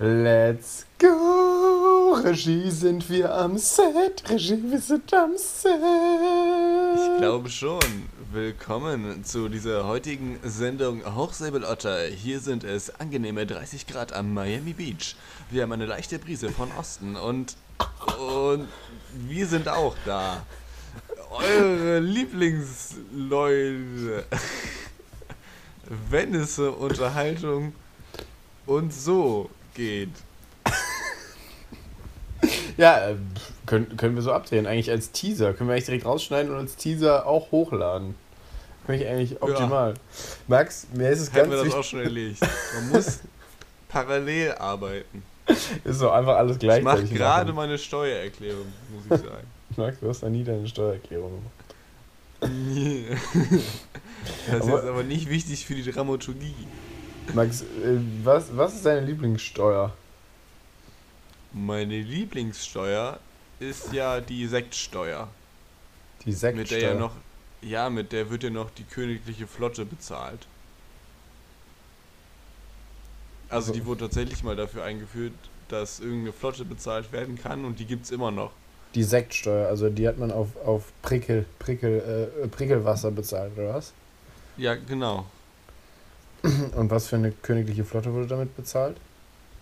Let's go! Regie sind wir am Set. Regie, wir sind am Set. Ich glaube schon. Willkommen zu dieser heutigen Sendung Hochsäbelotter. Hier sind es angenehme 30 Grad am Miami Beach. Wir haben eine leichte Brise von Osten und, und wir sind auch da. Eure Lieblingsleute. Wenn es so Unterhaltung und so geht. Ja, äh, können, können wir so abdrehen. Eigentlich als Teaser. Können wir eigentlich direkt rausschneiden und als Teaser auch hochladen. Finde ich eigentlich optimal. Max, mir ist es Hätten ganz wir das wichtig. auch schon erledigt. Man muss parallel arbeiten. Ist so einfach alles Ich mache gerade meine Steuererklärung, muss ich sagen. Max, du hast noch nie deine Steuererklärung gemacht. Das ist Aber- jetzt aber nicht wichtig für die Dramaturgie. Max, äh, was, was ist deine Lieblingssteuer? Meine Lieblingssteuer ist ja die Sektsteuer. Die Mit der Sektsteuer. ja noch, ja, mit der wird ja noch die königliche Flotte bezahlt. Also Also- die wurde tatsächlich mal dafür eingeführt, dass irgendeine Flotte bezahlt werden kann und die gibt's immer noch. Die Sektsteuer, also die hat man auf, auf Prickel, Prickel, äh, Prickelwasser bezahlt, oder was? Ja, genau. Und was für eine königliche Flotte wurde damit bezahlt?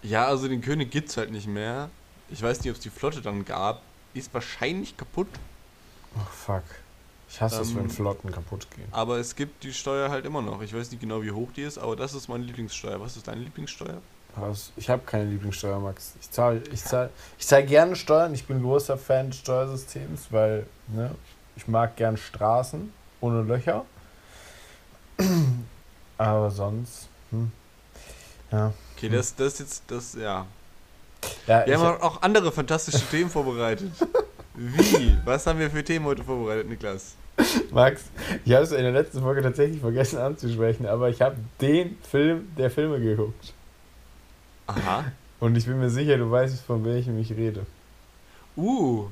Ja, also den König gibt's halt nicht mehr. Ich weiß nicht, ob es die Flotte dann gab. Die ist wahrscheinlich kaputt, Oh fuck. Ich hasse es, wenn Ähm, Flotten kaputt gehen. aber es gibt die Steuer halt immer noch. Ich weiß nicht genau, wie hoch die ist, aber das ist meine Lieblingssteuer. Was ist deine Lieblingssteuer? Was? Ich habe keine Lieblingssteuer, Max. Ich zahle ich zahl, ich zahl gerne Steuern. Ich bin großer Fan des Steuersystems, weil ne, ich mag gern Straßen ohne Löcher. Aber sonst. Hm. Ja. Okay, Hm. das, das ist jetzt, das, ja. ja Wir haben auch andere fantastische Themen vorbereitet. Wie? Was haben wir für Themen heute vorbereitet, Niklas? Max, ich habe es in der letzten Folge tatsächlich vergessen anzusprechen, aber ich habe den Film der Filme geguckt. Aha. Und ich bin mir sicher, du weißt, von welchem ich rede. Uh.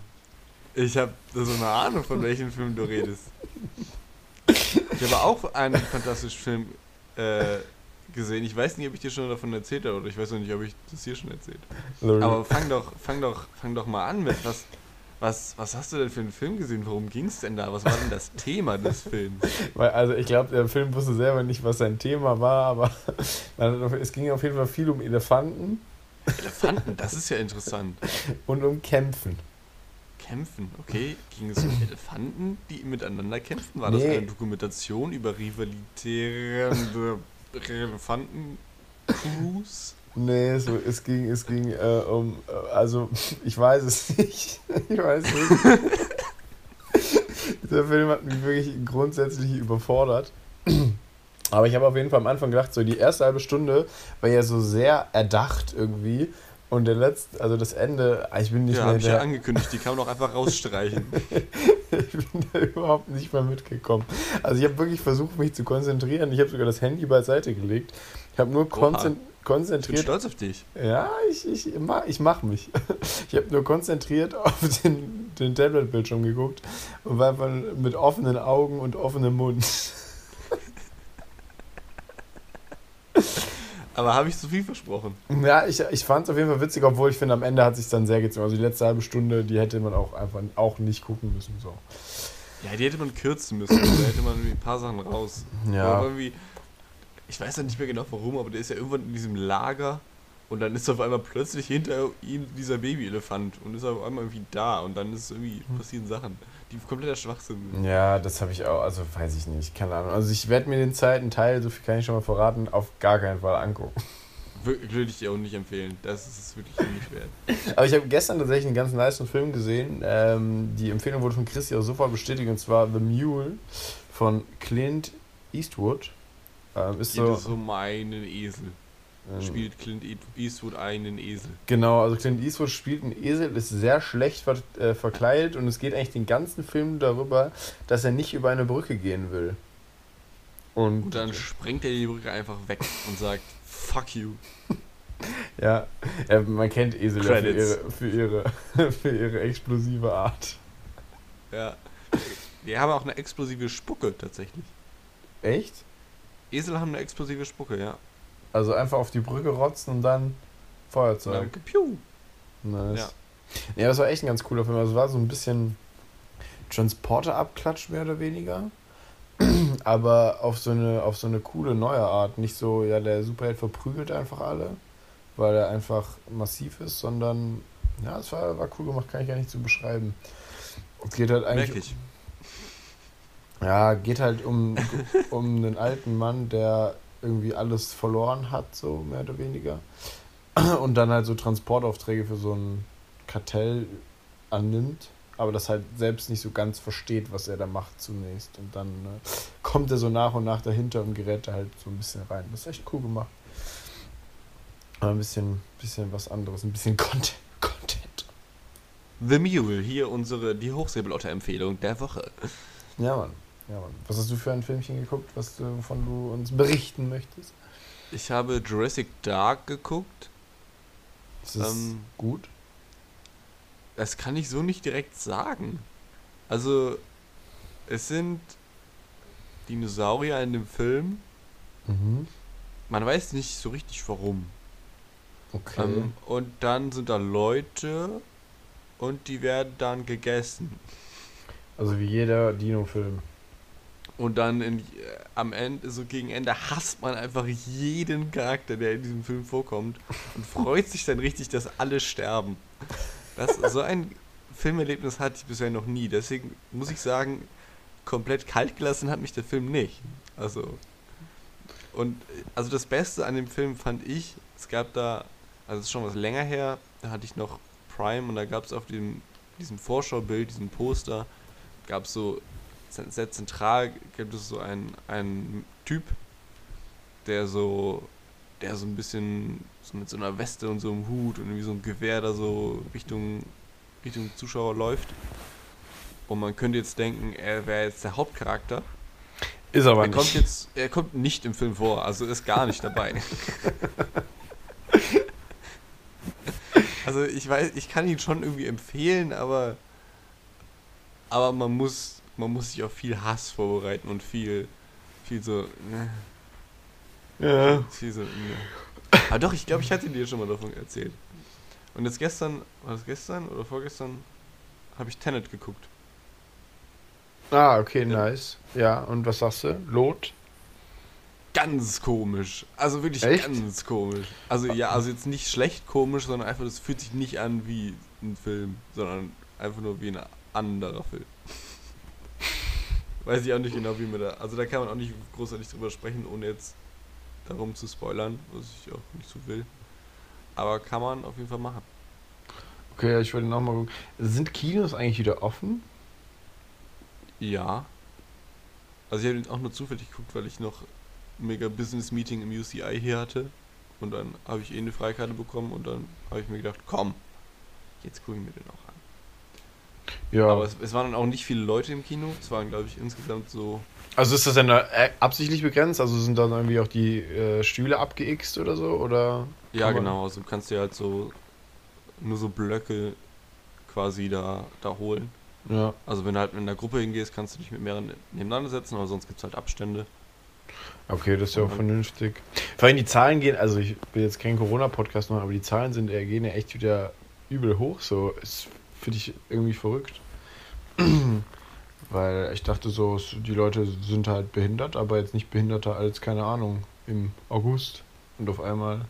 Ich habe so eine Ahnung, von welchem Film du redest. Ich habe auch einen fantastischen Film äh, gesehen. Ich weiß nicht, ob ich dir schon davon erzählt habe oder ich weiß noch nicht, ob ich das hier schon erzählt habe. Aber fang doch, fang doch, fang doch mal an mit was. Was, was hast du denn für einen Film gesehen? Worum ging es denn da? Was war denn das Thema des Films? Weil, also ich glaube, der Film wusste selber nicht, was sein Thema war, aber es ging auf jeden Fall viel um Elefanten Elefanten, das ist ja interessant. und um Kämpfen. Kämpfen, okay. Ging es um Elefanten, die miteinander kämpfen? War das Nee. eine Dokumentation über rivalitäre Elefanten-Crews? Nee, es, es ging, es ging äh, um, äh, also ich weiß es nicht. Ich weiß nicht. Dieser Film hat mich wirklich grundsätzlich überfordert. Aber ich habe auf jeden Fall am Anfang gedacht, so die erste halbe Stunde war ja so sehr erdacht irgendwie. Und der letzte, also das Ende, ich bin nicht Ja, mehr habe ich ja angekündigt, die kann man auch einfach rausstreichen. ich bin da überhaupt nicht mehr mitgekommen. Also ich habe wirklich versucht, mich zu konzentrieren. Ich habe sogar das Handy beiseite gelegt. Ich habe nur konzen Ich bin konzentriert. stolz auf dich. Ja, ich, ich, ich mach mich. Ich habe nur konzentriert auf den, den Tablet-Bildschirm geguckt und war einfach mit offenen Augen und offenem Mund. Aber habe ich zu viel versprochen? Ja, ich, ich fand es auf jeden Fall witzig, obwohl ich finde, am Ende hat sich dann sehr gezogen. Also die letzte halbe Stunde, die hätte man auch einfach auch nicht gucken müssen. So. Ja, die hätte man kürzen müssen. Da hätte man ein paar Sachen raus. Ja. Aber irgendwie, ich weiß ja nicht mehr genau warum, aber der ist ja irgendwann in diesem Lager und dann ist auf einmal plötzlich hinter ihm dieser Babyelefant und ist auf einmal irgendwie da und dann ist irgendwie passieren Sachen, kompletter Schwachsinn sind. Ja, das habe ich auch, also weiß ich nicht, keine Ahnung. Also ich werde mir den zweiten Teil, so viel kann ich schon mal verraten, auf gar keinen Fall angucken. Würde ich dir auch nicht empfehlen. Das ist es wirklich nicht wert. Aber ich habe gestern tatsächlich einen ganz nice Film gesehen. Ähm, die Empfehlung wurde von Christi auch sofort bestätigt, und zwar The Mule von Clint Eastwood. Ähm, ist Geht so, es um einen Esel. Ähm, Spielt Clint Eastwood einen Esel. Genau, also Clint Eastwood spielt einen Esel, ist sehr schlecht ver äh, verkleidet und es geht eigentlich den ganzen Film darüber, dass er nicht über eine Brücke gehen will. Und, Und dann sprengt er die Brücke einfach weg und sagt, fuck you. ja, ja, man kennt Esel ja für ihre, für, ihre, für ihre explosive Art. Ja. Die haben auch eine explosive Spucke tatsächlich. Echt? Esel haben eine explosive Spucke, ja. Also einfach auf die Brücke rotzen und dann Feuerzeug. Danke, piu. Nice. Ja. Ja. das war echt ein ganz cooler Film. Also es war so ein bisschen Transporter-Abklatsch, mehr oder weniger. Aber auf so, eine, auf so eine coole neue Art. Nicht so, ja, der Superheld verprügelt einfach alle, weil er einfach massiv ist, sondern, ja, es war, war cool gemacht, kann ich gar nicht so beschreiben. Es geht halt eigentlich. Wirklich. Ja, geht halt um, um einen alten Mann, der irgendwie alles verloren hat, so mehr oder weniger. Und dann halt so Transportaufträge für so ein Kartell annimmt, aber das halt selbst nicht so ganz versteht, was er da macht zunächst. Und dann ne, kommt er so nach und nach dahinter und gerät da halt so ein bisschen rein. Das ist echt cool gemacht. Aber ein bisschen, bisschen was anderes, ein bisschen Content. Content. The Mule, hier unsere, die Hochsäbelotter-Empfehlung der Woche. Ja, Mann. Ja, Mann. Was hast du für ein Filmchen geguckt, was du, wovon du uns berichten möchtest? Ich habe Jurassic Dark geguckt. Ist das Ähm, gut? Das kann ich so nicht direkt sagen. Also, es sind Dinosaurier in dem Film. Mhm. Man weiß nicht so richtig warum. Okay. Ähm, und dann sind da Leute und die werden dann gegessen. also wie jeder Dino-Film. Und dann in, äh, am Ende, so gegen Ende, hasst man einfach jeden Charakter, der in diesem Film vorkommt und freut sich dann richtig, dass alle sterben. Das, so ein Filmerlebnis hatte ich bisher noch nie. Deswegen muss ich sagen, komplett kalt gelassen hat mich der Film nicht. Also. Und äh, also das Beste an dem Film fand ich, es gab da, also es ist schon was länger her, da hatte ich noch Prime und da gab es auf dem, diesem Vorschaubild, diesem Poster, gab es so sehr zentral gibt es so einen, einen Typ, der so, der so ein bisschen so mit so einer Weste und so einem Hut und irgendwie so ein Gewehr da so Richtung, Richtung Zuschauer läuft. Und man könnte jetzt denken, er wäre jetzt der Hauptcharakter. Ist aber er kommt jetzt, er kommt nicht im Film vor, also ist gar nicht dabei. also ich weiß, ich kann ihn schon irgendwie empfehlen, aber aber man muss man muss sich auf viel Hass vorbereiten und viel viel so ne, Ja. viel so ne. Aber doch, ich glaube, ich hatte dir schon mal davon erzählt. Und jetzt gestern, war das gestern oder vorgestern, habe ich Tenet geguckt. Ah, okay, nice. Ja, und was sagst du? Lot? ganz komisch. Also wirklich Echt? ganz komisch. Also ja, also jetzt nicht schlecht komisch, sondern einfach, das fühlt sich nicht an wie ein Film, sondern einfach nur wie ein anderer Film. Weiß ich auch nicht genau, wie man da. Also da kann man auch nicht großartig drüber sprechen, ohne jetzt darum zu spoilern, was ich auch nicht so will. Aber kann man auf jeden Fall machen. Okay, ich wollte noch mal gucken. Sind Kinos eigentlich wieder offen? Ja. Also ich habe ihn auch nur zufällig geguckt, weil ich noch ein mega Business Meeting im UCI hier hatte. Und dann habe ich eh eine Freikarte bekommen und dann habe ich mir gedacht, komm, jetzt gucke ich mir den auch. Ja. Aber es, es waren dann auch nicht viele Leute im Kino. Es waren, glaube ich, insgesamt so. also ist das denn äh, absichtlich begrenzt? Also sind dann irgendwie auch die äh, Stühle abgeixt oder so? Oder? Ja, genau. Also du kannst dir halt so nur so Blöcke quasi da, da holen. Ja. Also wenn du halt in einer Gruppe hingehst, kannst du dich mit mehreren nebeneinander setzen, aber sonst gibt es halt Abstände. Okay, das ist ja auch vernünftig. Vor allem die Zahlen gehen, also ich will jetzt keinen Corona-Podcast machen, aber die Zahlen sind, äh, gehen ja echt wieder übel hoch. So, ist finde ich irgendwie verrückt. Weil ich dachte so, die Leute sind halt behindert, aber jetzt nicht behinderter als, keine Ahnung, im August. Und auf einmal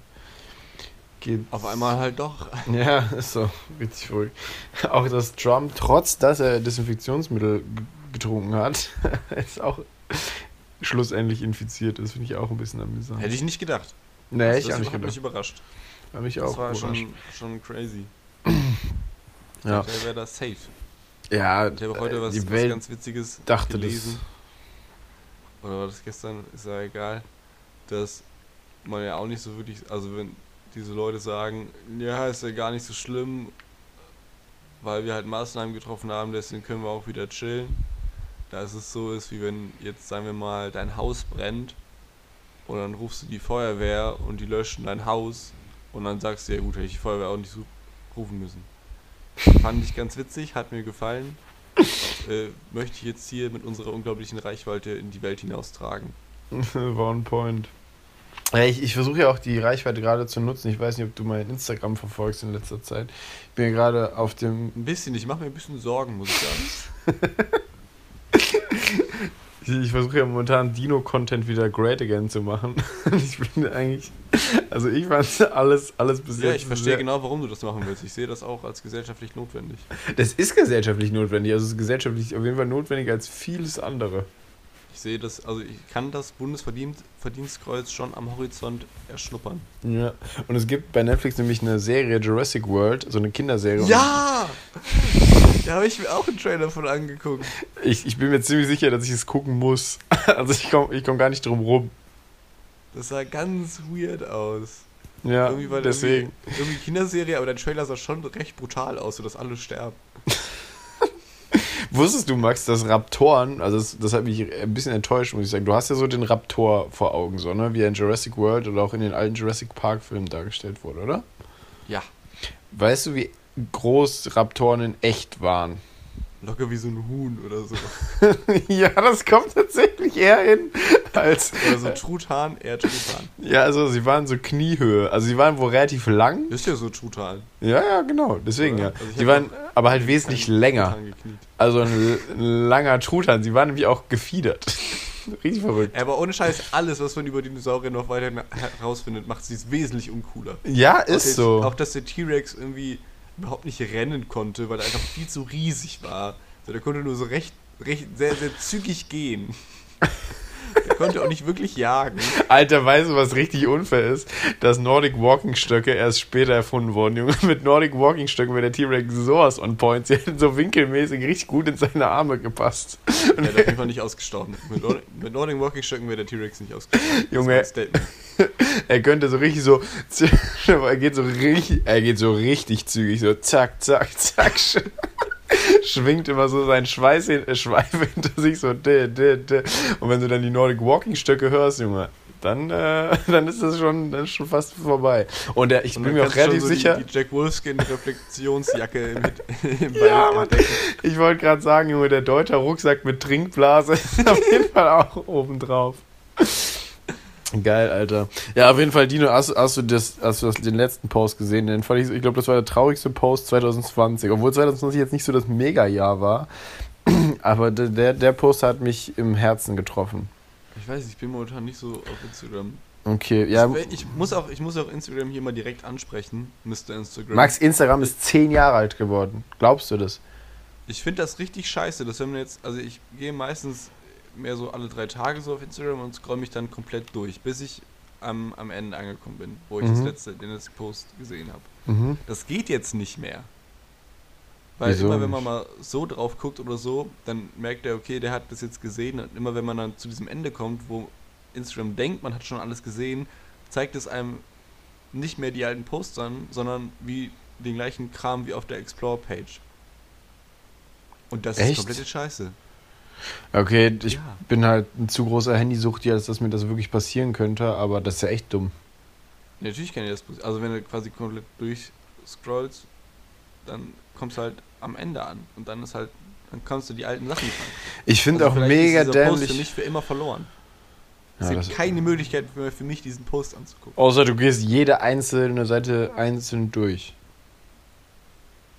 geht. Auf einmal halt doch. Ja, ist so richtig verrückt. Auch dass Trump, trotz dass er Desinfektionsmittel getrunken hat, ist auch schlussendlich infiziert ist, finde ich auch ein bisschen amüsant. Hätte ich nicht gedacht. Nee, Das- ich das auch nicht hat mich gedacht. überrascht. Hat mich Das auch war überrascht. schon, schon crazy. Ja, Der wäre da safe. ja Ich habe heute äh, was, die was Welt ganz Witziges dachte gelesen. Oder war das gestern? Ist ja egal. Dass man ja auch nicht so wirklich. Also, wenn diese Leute sagen, ja, ist ja gar nicht so schlimm, weil wir halt Maßnahmen getroffen haben, deswegen können wir auch wieder chillen. Da ist es so ist, wie wenn jetzt, sagen wir mal, dein Haus brennt und dann rufst du die Feuerwehr und die löschen dein Haus und dann sagst du, ja gut, hätte ich die Feuerwehr auch nicht so rufen müssen. Fand ich ganz witzig, hat mir gefallen. äh, möchte ich jetzt hier mit unserer unglaublichen Reichweite in die Welt hinaustragen. war on point. Ich, ich versuche ja auch die Reichweite gerade zu nutzen. Ich weiß nicht, ob du mein Instagram verfolgst in letzter Zeit. Ich bin ja gerade auf dem. Ein bisschen, ich mache mir ein bisschen Sorgen, muss ich sagen. Ich, ich versuche ja momentan Dino-Content wieder great again zu machen. Ich bin eigentlich. Also ich fand alles, alles bis Ja, ich verstehe genau, warum du das machen willst. Ich sehe das auch als gesellschaftlich notwendig. Das ist gesellschaftlich notwendig. Also es ist gesellschaftlich auf jeden Fall notwendiger als vieles andere. Ich sehe das, also ich kann das Bundesverdienstkreuz schon am Horizont erschnuppern. Ja. Und es gibt bei Netflix nämlich eine Serie Jurassic World, so eine Kinderserie. Ja! Da habe ich mir auch einen Trailer von angeguckt. Ich, ich bin mir ziemlich sicher, dass ich es gucken muss. Also ich komme ich komm gar nicht drum rum. Das sah ganz weird aus. Ja, irgendwie war deswegen. Irgendwie, irgendwie Kinderserie, aber der Trailer sah schon recht brutal aus, sodass alle sterben. Wusstest du, Max, dass Raptoren, also das, das hat mich ein bisschen enttäuscht, muss ich sagen. Du hast ja so den Raptor vor Augen, so, ne? Wie er in Jurassic World oder auch in den alten Jurassic Park-Filmen dargestellt wurde, oder? Ja. Weißt du, wie groß Raptoren in echt waren? Locker wie so ein Huhn oder so. ja, das kommt tatsächlich eher hin als. Oder so Truthahn, eher Truthahn. Ja, also sie waren so Kniehöhe. Also sie waren wohl relativ lang. Ist ja so Truthahn. Ja, ja, genau. Deswegen Oder? ja. Also sie waren noch aber halt wesentlich länger. Also ein, ein langer Truthahn. Sie waren nämlich auch gefiedert. Richtig verrückt. Aber ohne Scheiß, alles, was man über Dinosaurier noch weiter herausfindet, macht sie wesentlich uncooler. Ja, ist der- so. Auch, dass der T-Rex irgendwie überhaupt nicht rennen konnte, weil er einfach viel zu riesig war. So, der konnte nur so recht, recht sehr, sehr zügig gehen. Konnte auch nicht wirklich jagen. Alter, weißt du, was richtig unfair ist? Dass Nordic Walking Stöcke erst später erfunden wurden, Junge. Mit Nordic Walking Stöcken wäre der T-Rex sowas on point. Sie hätten so winkelmäßig richtig gut in seine Arme gepasst. Der hat auf jeden Fall nicht ausgestorben. Mit, Nord mit Nordic Walking Stöcken wäre der T-Rex nicht ausgestorben. Junge. Er könnte so richtig so. Er geht so richtig, er geht so richtig zügig, so zack, zack, zack. Sch- Schwingt immer so seinen Schweiß äh, Schweif hinter sich, so dä, dä, dä. Und wenn du dann die Nordic Walking Stöcke hörst, Junge, dann, äh, dann ist das schon, dann schon fast vorbei. Und der, ich Und bin mir auch relativ so sicher. Die, die Jack Wolfskin Reflexionsjacke mit im Ja, Mann. Ich wollte gerade sagen, Junge, der deutsche Rucksack mit Trinkblase ist auf jeden Fall auch oben drauf. Geil, Alter. Ja, auf jeden Fall, Dino, hast, hast, du, das, hast du das, den letzten Post gesehen? Den fand ich, ich glaube, das war der traurigste Post 2020. Obwohl 2020 jetzt nicht so das Mega-Jahr war. Aber der- der, Post hat mich im Herzen getroffen. Ich weiß, ich bin momentan nicht so auf Instagram. Okay, ja. ich, ich, muss auch, ich muss auch Instagram hier mal direkt ansprechen, Mr. Instagram. Max, Instagram ist zehn Jahre alt geworden. Glaubst du das? Ich finde das richtig scheiße, dass wenn man jetzt, also ich gehe meistens mehr so alle drei Tage so auf Instagram und scroll mich dann komplett durch, bis ich am, am Ende angekommen bin, wo ich das Mhm. letzte, den letzten Post gesehen habe. Mhm. Das geht jetzt nicht mehr. Weil Wieso immer wenn man mal so drauf guckt oder so, dann merkt er, okay, der hat das jetzt gesehen. Und immer wenn man dann zu diesem Ende kommt, wo Instagram denkt, man hat schon alles gesehen, zeigt es einem nicht mehr die alten Posts an, sondern wie den gleichen Kram wie auf der Explore-Page. Und das Echt? ist komplette Scheiße. Okay, ich Ja. bin halt ein zu großer Handysucht, als dass mir das wirklich passieren könnte, aber das ist ja echt dumm. Ja, natürlich kann dir das passieren. Also wenn du quasi komplett durchscrollst, dann kommst du halt am Ende an. Und dann ist halt, dann kannst du die alten Sachen fangen. Ich finde Also auch mega dieser Post dämlich. für mich für immer verloren. Es Ja, gibt keine Möglichkeit mehr für mich, diesen Post anzugucken. Außer du gehst jede einzelne Seite einzeln durch.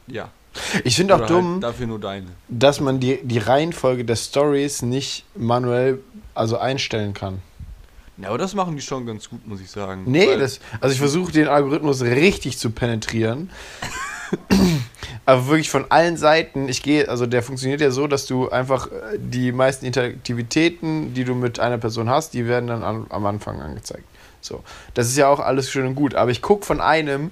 Ja. Ich finde auch dumm, Halt dafür nur deine. dass man die, die Reihenfolge der Stories nicht manuell also einstellen kann. Ja, aber das machen die schon ganz gut, muss ich sagen. Nee, das, also ich versuche den Algorithmus richtig zu penetrieren. Aber wirklich von allen Seiten, ich gehe, also der funktioniert ja so, dass du einfach äh, die meisten Interaktivitäten, die du mit einer Person hast, die werden dann an, am Anfang angezeigt. So. Das ist ja auch alles schön und gut. Aber ich gucke von einem,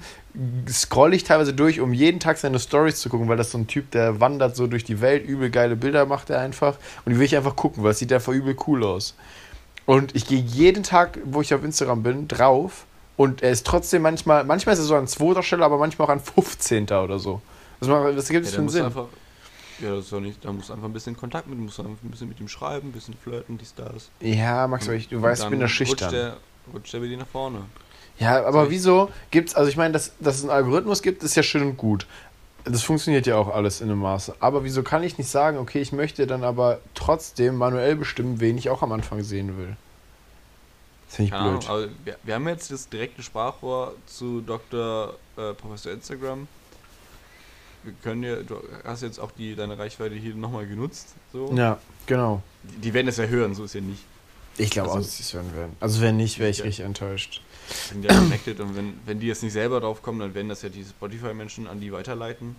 scroll ich teilweise durch, um jeden Tag seine Stories zu gucken, weil das so ein Typ, der wandert so durch die Welt, übel geile Bilder macht er einfach. Und die will ich einfach gucken, weil es sieht einfach übel cool aus. Und ich gehe jeden Tag, wo ich auf Instagram bin, drauf. Und er ist trotzdem manchmal, manchmal ist er so an zweiter Stelle, aber manchmal auch an 15. oder so. Was, macht- was gibt ja, es für einen Sinn? einfach. Ja, das ist doch nicht. Da musst du einfach ein bisschen Kontakt mit, musst du einfach ein bisschen mit ihm schreiben, ein bisschen flirten, die Stars. Ja, Max, aber ich, du weißt, ich bin da schüchtern. Rutscht der, rutscht der bei dir nach vorne. Ja, aber wieso gibt's, also ich meine, dass, dass es einen Algorithmus gibt, ist ja schön und gut. Das funktioniert ja auch alles in einem Maße. Aber wieso kann ich nicht sagen, okay, ich möchte dann aber trotzdem manuell bestimmen, wen ich auch am Anfang sehen will? Das finde ich Keine blöd. Ahnung, wir, wir haben jetzt das direkte Sprachrohr zu Dr. Äh, Professor Instagram. Wir können ja, du hast jetzt auch die, deine Reichweite hier nochmal genutzt. So. Ja, genau. Die, die werden es ja hören, so ist ja nicht. Ich glaube Also- auch, dass sie es hören werden. Also wenn nicht, wäre ich Ja. richtig enttäuscht. Sind ja connected und wenn, wenn die jetzt nicht selber drauf kommen, dann werden das ja die Spotify-Menschen an die weiterleiten.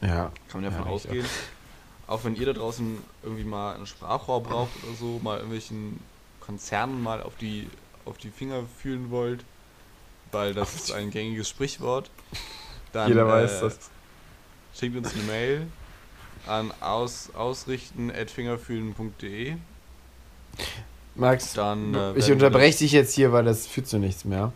Ja. Kann man ja Ja, davon richtig. ausgehen. Auch wenn ihr da draußen irgendwie mal ein Sprachrohr braucht oder so, mal irgendwelchen Konzernen mal auf die, auf die Finger fühlen wollt, weil das ist ein gängiges Sprichwort, dann Jeder weiß äh, das. schickt uns eine Mail an aus, ausrichten.fingerfühlen.de. Max, Dann, äh, ich unterbreche dich jetzt hier, weil das führt zu nichts mehr.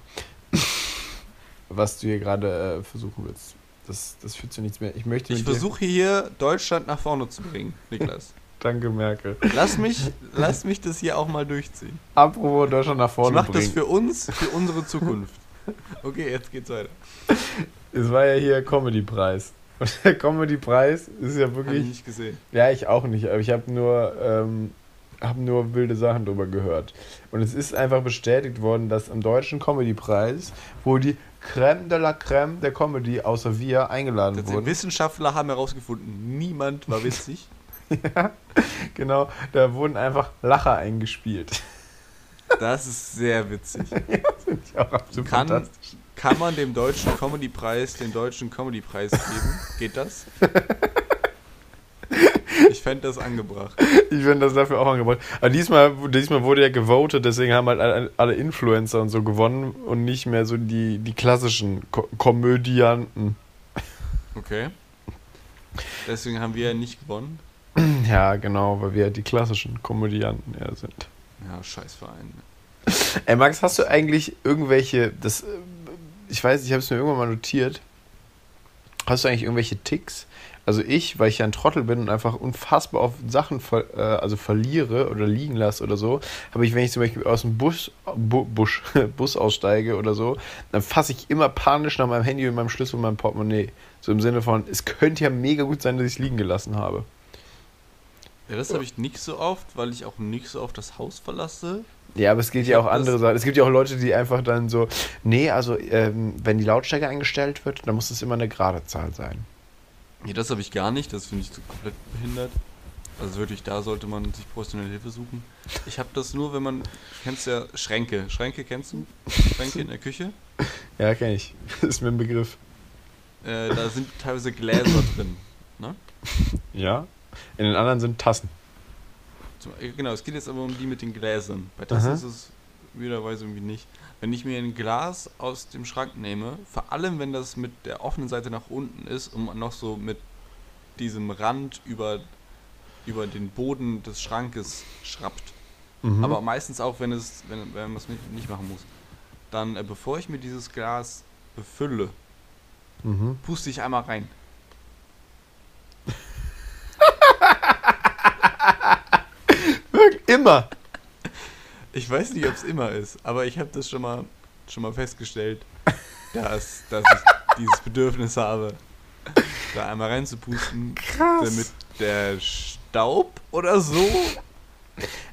Was du hier gerade äh, versuchen willst. Das, das führt zu nichts mehr. Ich möchte Ich versuche hier Deutschland nach vorne zu bringen, Niklas. Danke, Merkel. Lass mich, lass mich das hier auch mal durchziehen. Apropos Deutschland nach Ich vorne mache das bringen. für uns, für unsere Zukunft. Okay, jetzt geht's weiter. Es war ja hier Comedy-Preis. Und der Comedy-Preis ist ja Hab ich wirklich. nicht gesehen. Ja, ich auch nicht, aber ich habe nur, ähm, hab nur wilde Sachen drüber gehört. Und es ist einfach bestätigt worden, dass am Deutschen Comedy-Preis, wo die Crème de la Crème der Comedy außer wir eingeladen Das wurden. Wissenschaftler haben herausgefunden, niemand war witzig. ja, genau, da wurden einfach Lacher eingespielt. Das ist sehr witzig. Finde ich auch absolut Kann, fantastisch. kann man dem deutschen Comedy-Preis den deutschen Comedy-Preis geben? Geht das? Ich fände das angebracht. Ich finde das dafür auch angebracht. Aber diesmal, diesmal wurde ja gewotet, deswegen haben halt alle, Influencer und so gewonnen und nicht mehr so die, die klassischen Ko Komödianten. Okay. Deswegen haben wir ja nicht gewonnen. Ja, genau, weil wir die klassischen Komödianten eher sind. Ja, scheiß Verein. Ey, Max, hast du eigentlich irgendwelche, das, ich weiß, ich habe es mir irgendwann mal notiert, hast du eigentlich irgendwelche Ticks? Also ich, weil ich ja ein Trottel bin und einfach unfassbar auf Sachen ver, äh, also verliere oder liegen lasse oder so, habe ich, wenn ich zum Beispiel aus dem Bus, Bu, Busch, Bus aussteige oder so, dann fasse ich immer panisch nach meinem Handy und meinem Schlüssel und meinem Portemonnaie. So im Sinne von, es könnte ja mega gut sein, dass ich es liegen gelassen habe. Ja, das habe ich nicht so oft, weil ich auch nicht so oft das Haus verlasse. Ja, aber es Ich ja auch andere Sachen. Es gibt ja auch Leute, die einfach dann so, nee, also ähm, wenn die Lautstärke eingestellt wird, dann muss es immer eine gerade Zahl sein. Nee, das habe ich gar nicht. Das finde ich so komplett behindert. Also wirklich, da sollte man sich professionelle Hilfe suchen. Ich habe das nur, wenn man, kennst ja Schränke. Schränke kennst du? Schränke in der Küche. Ja, kenne ich. Das ist mir ein Begriff. Äh, da sind teilweise Gläser drin. Ne? Ja. In den anderen sind Tassen. Zum, genau, es geht jetzt aber um die mit den Gläsern. Bei Tassen Aha. ist es wiederweise irgendwie nicht. Wenn ich mir ein Glas aus dem Schrank nehme, vor allem wenn das mit der offenen Seite nach unten ist und man noch so mit diesem Rand über, über den Boden des Schrankes schrappt, Mhm. aber meistens auch, wenn es wenn, wenn man es nicht, nicht machen muss, dann äh, bevor ich mir dieses Glas befülle, Mhm. puste ich einmal rein. Immer. Ich weiß nicht, ob es immer ist, aber ich habe das schon mal, schon mal festgestellt, dass, dass ich dieses Bedürfnis habe, da einmal reinzupusten, Krass. damit der Staub oder so.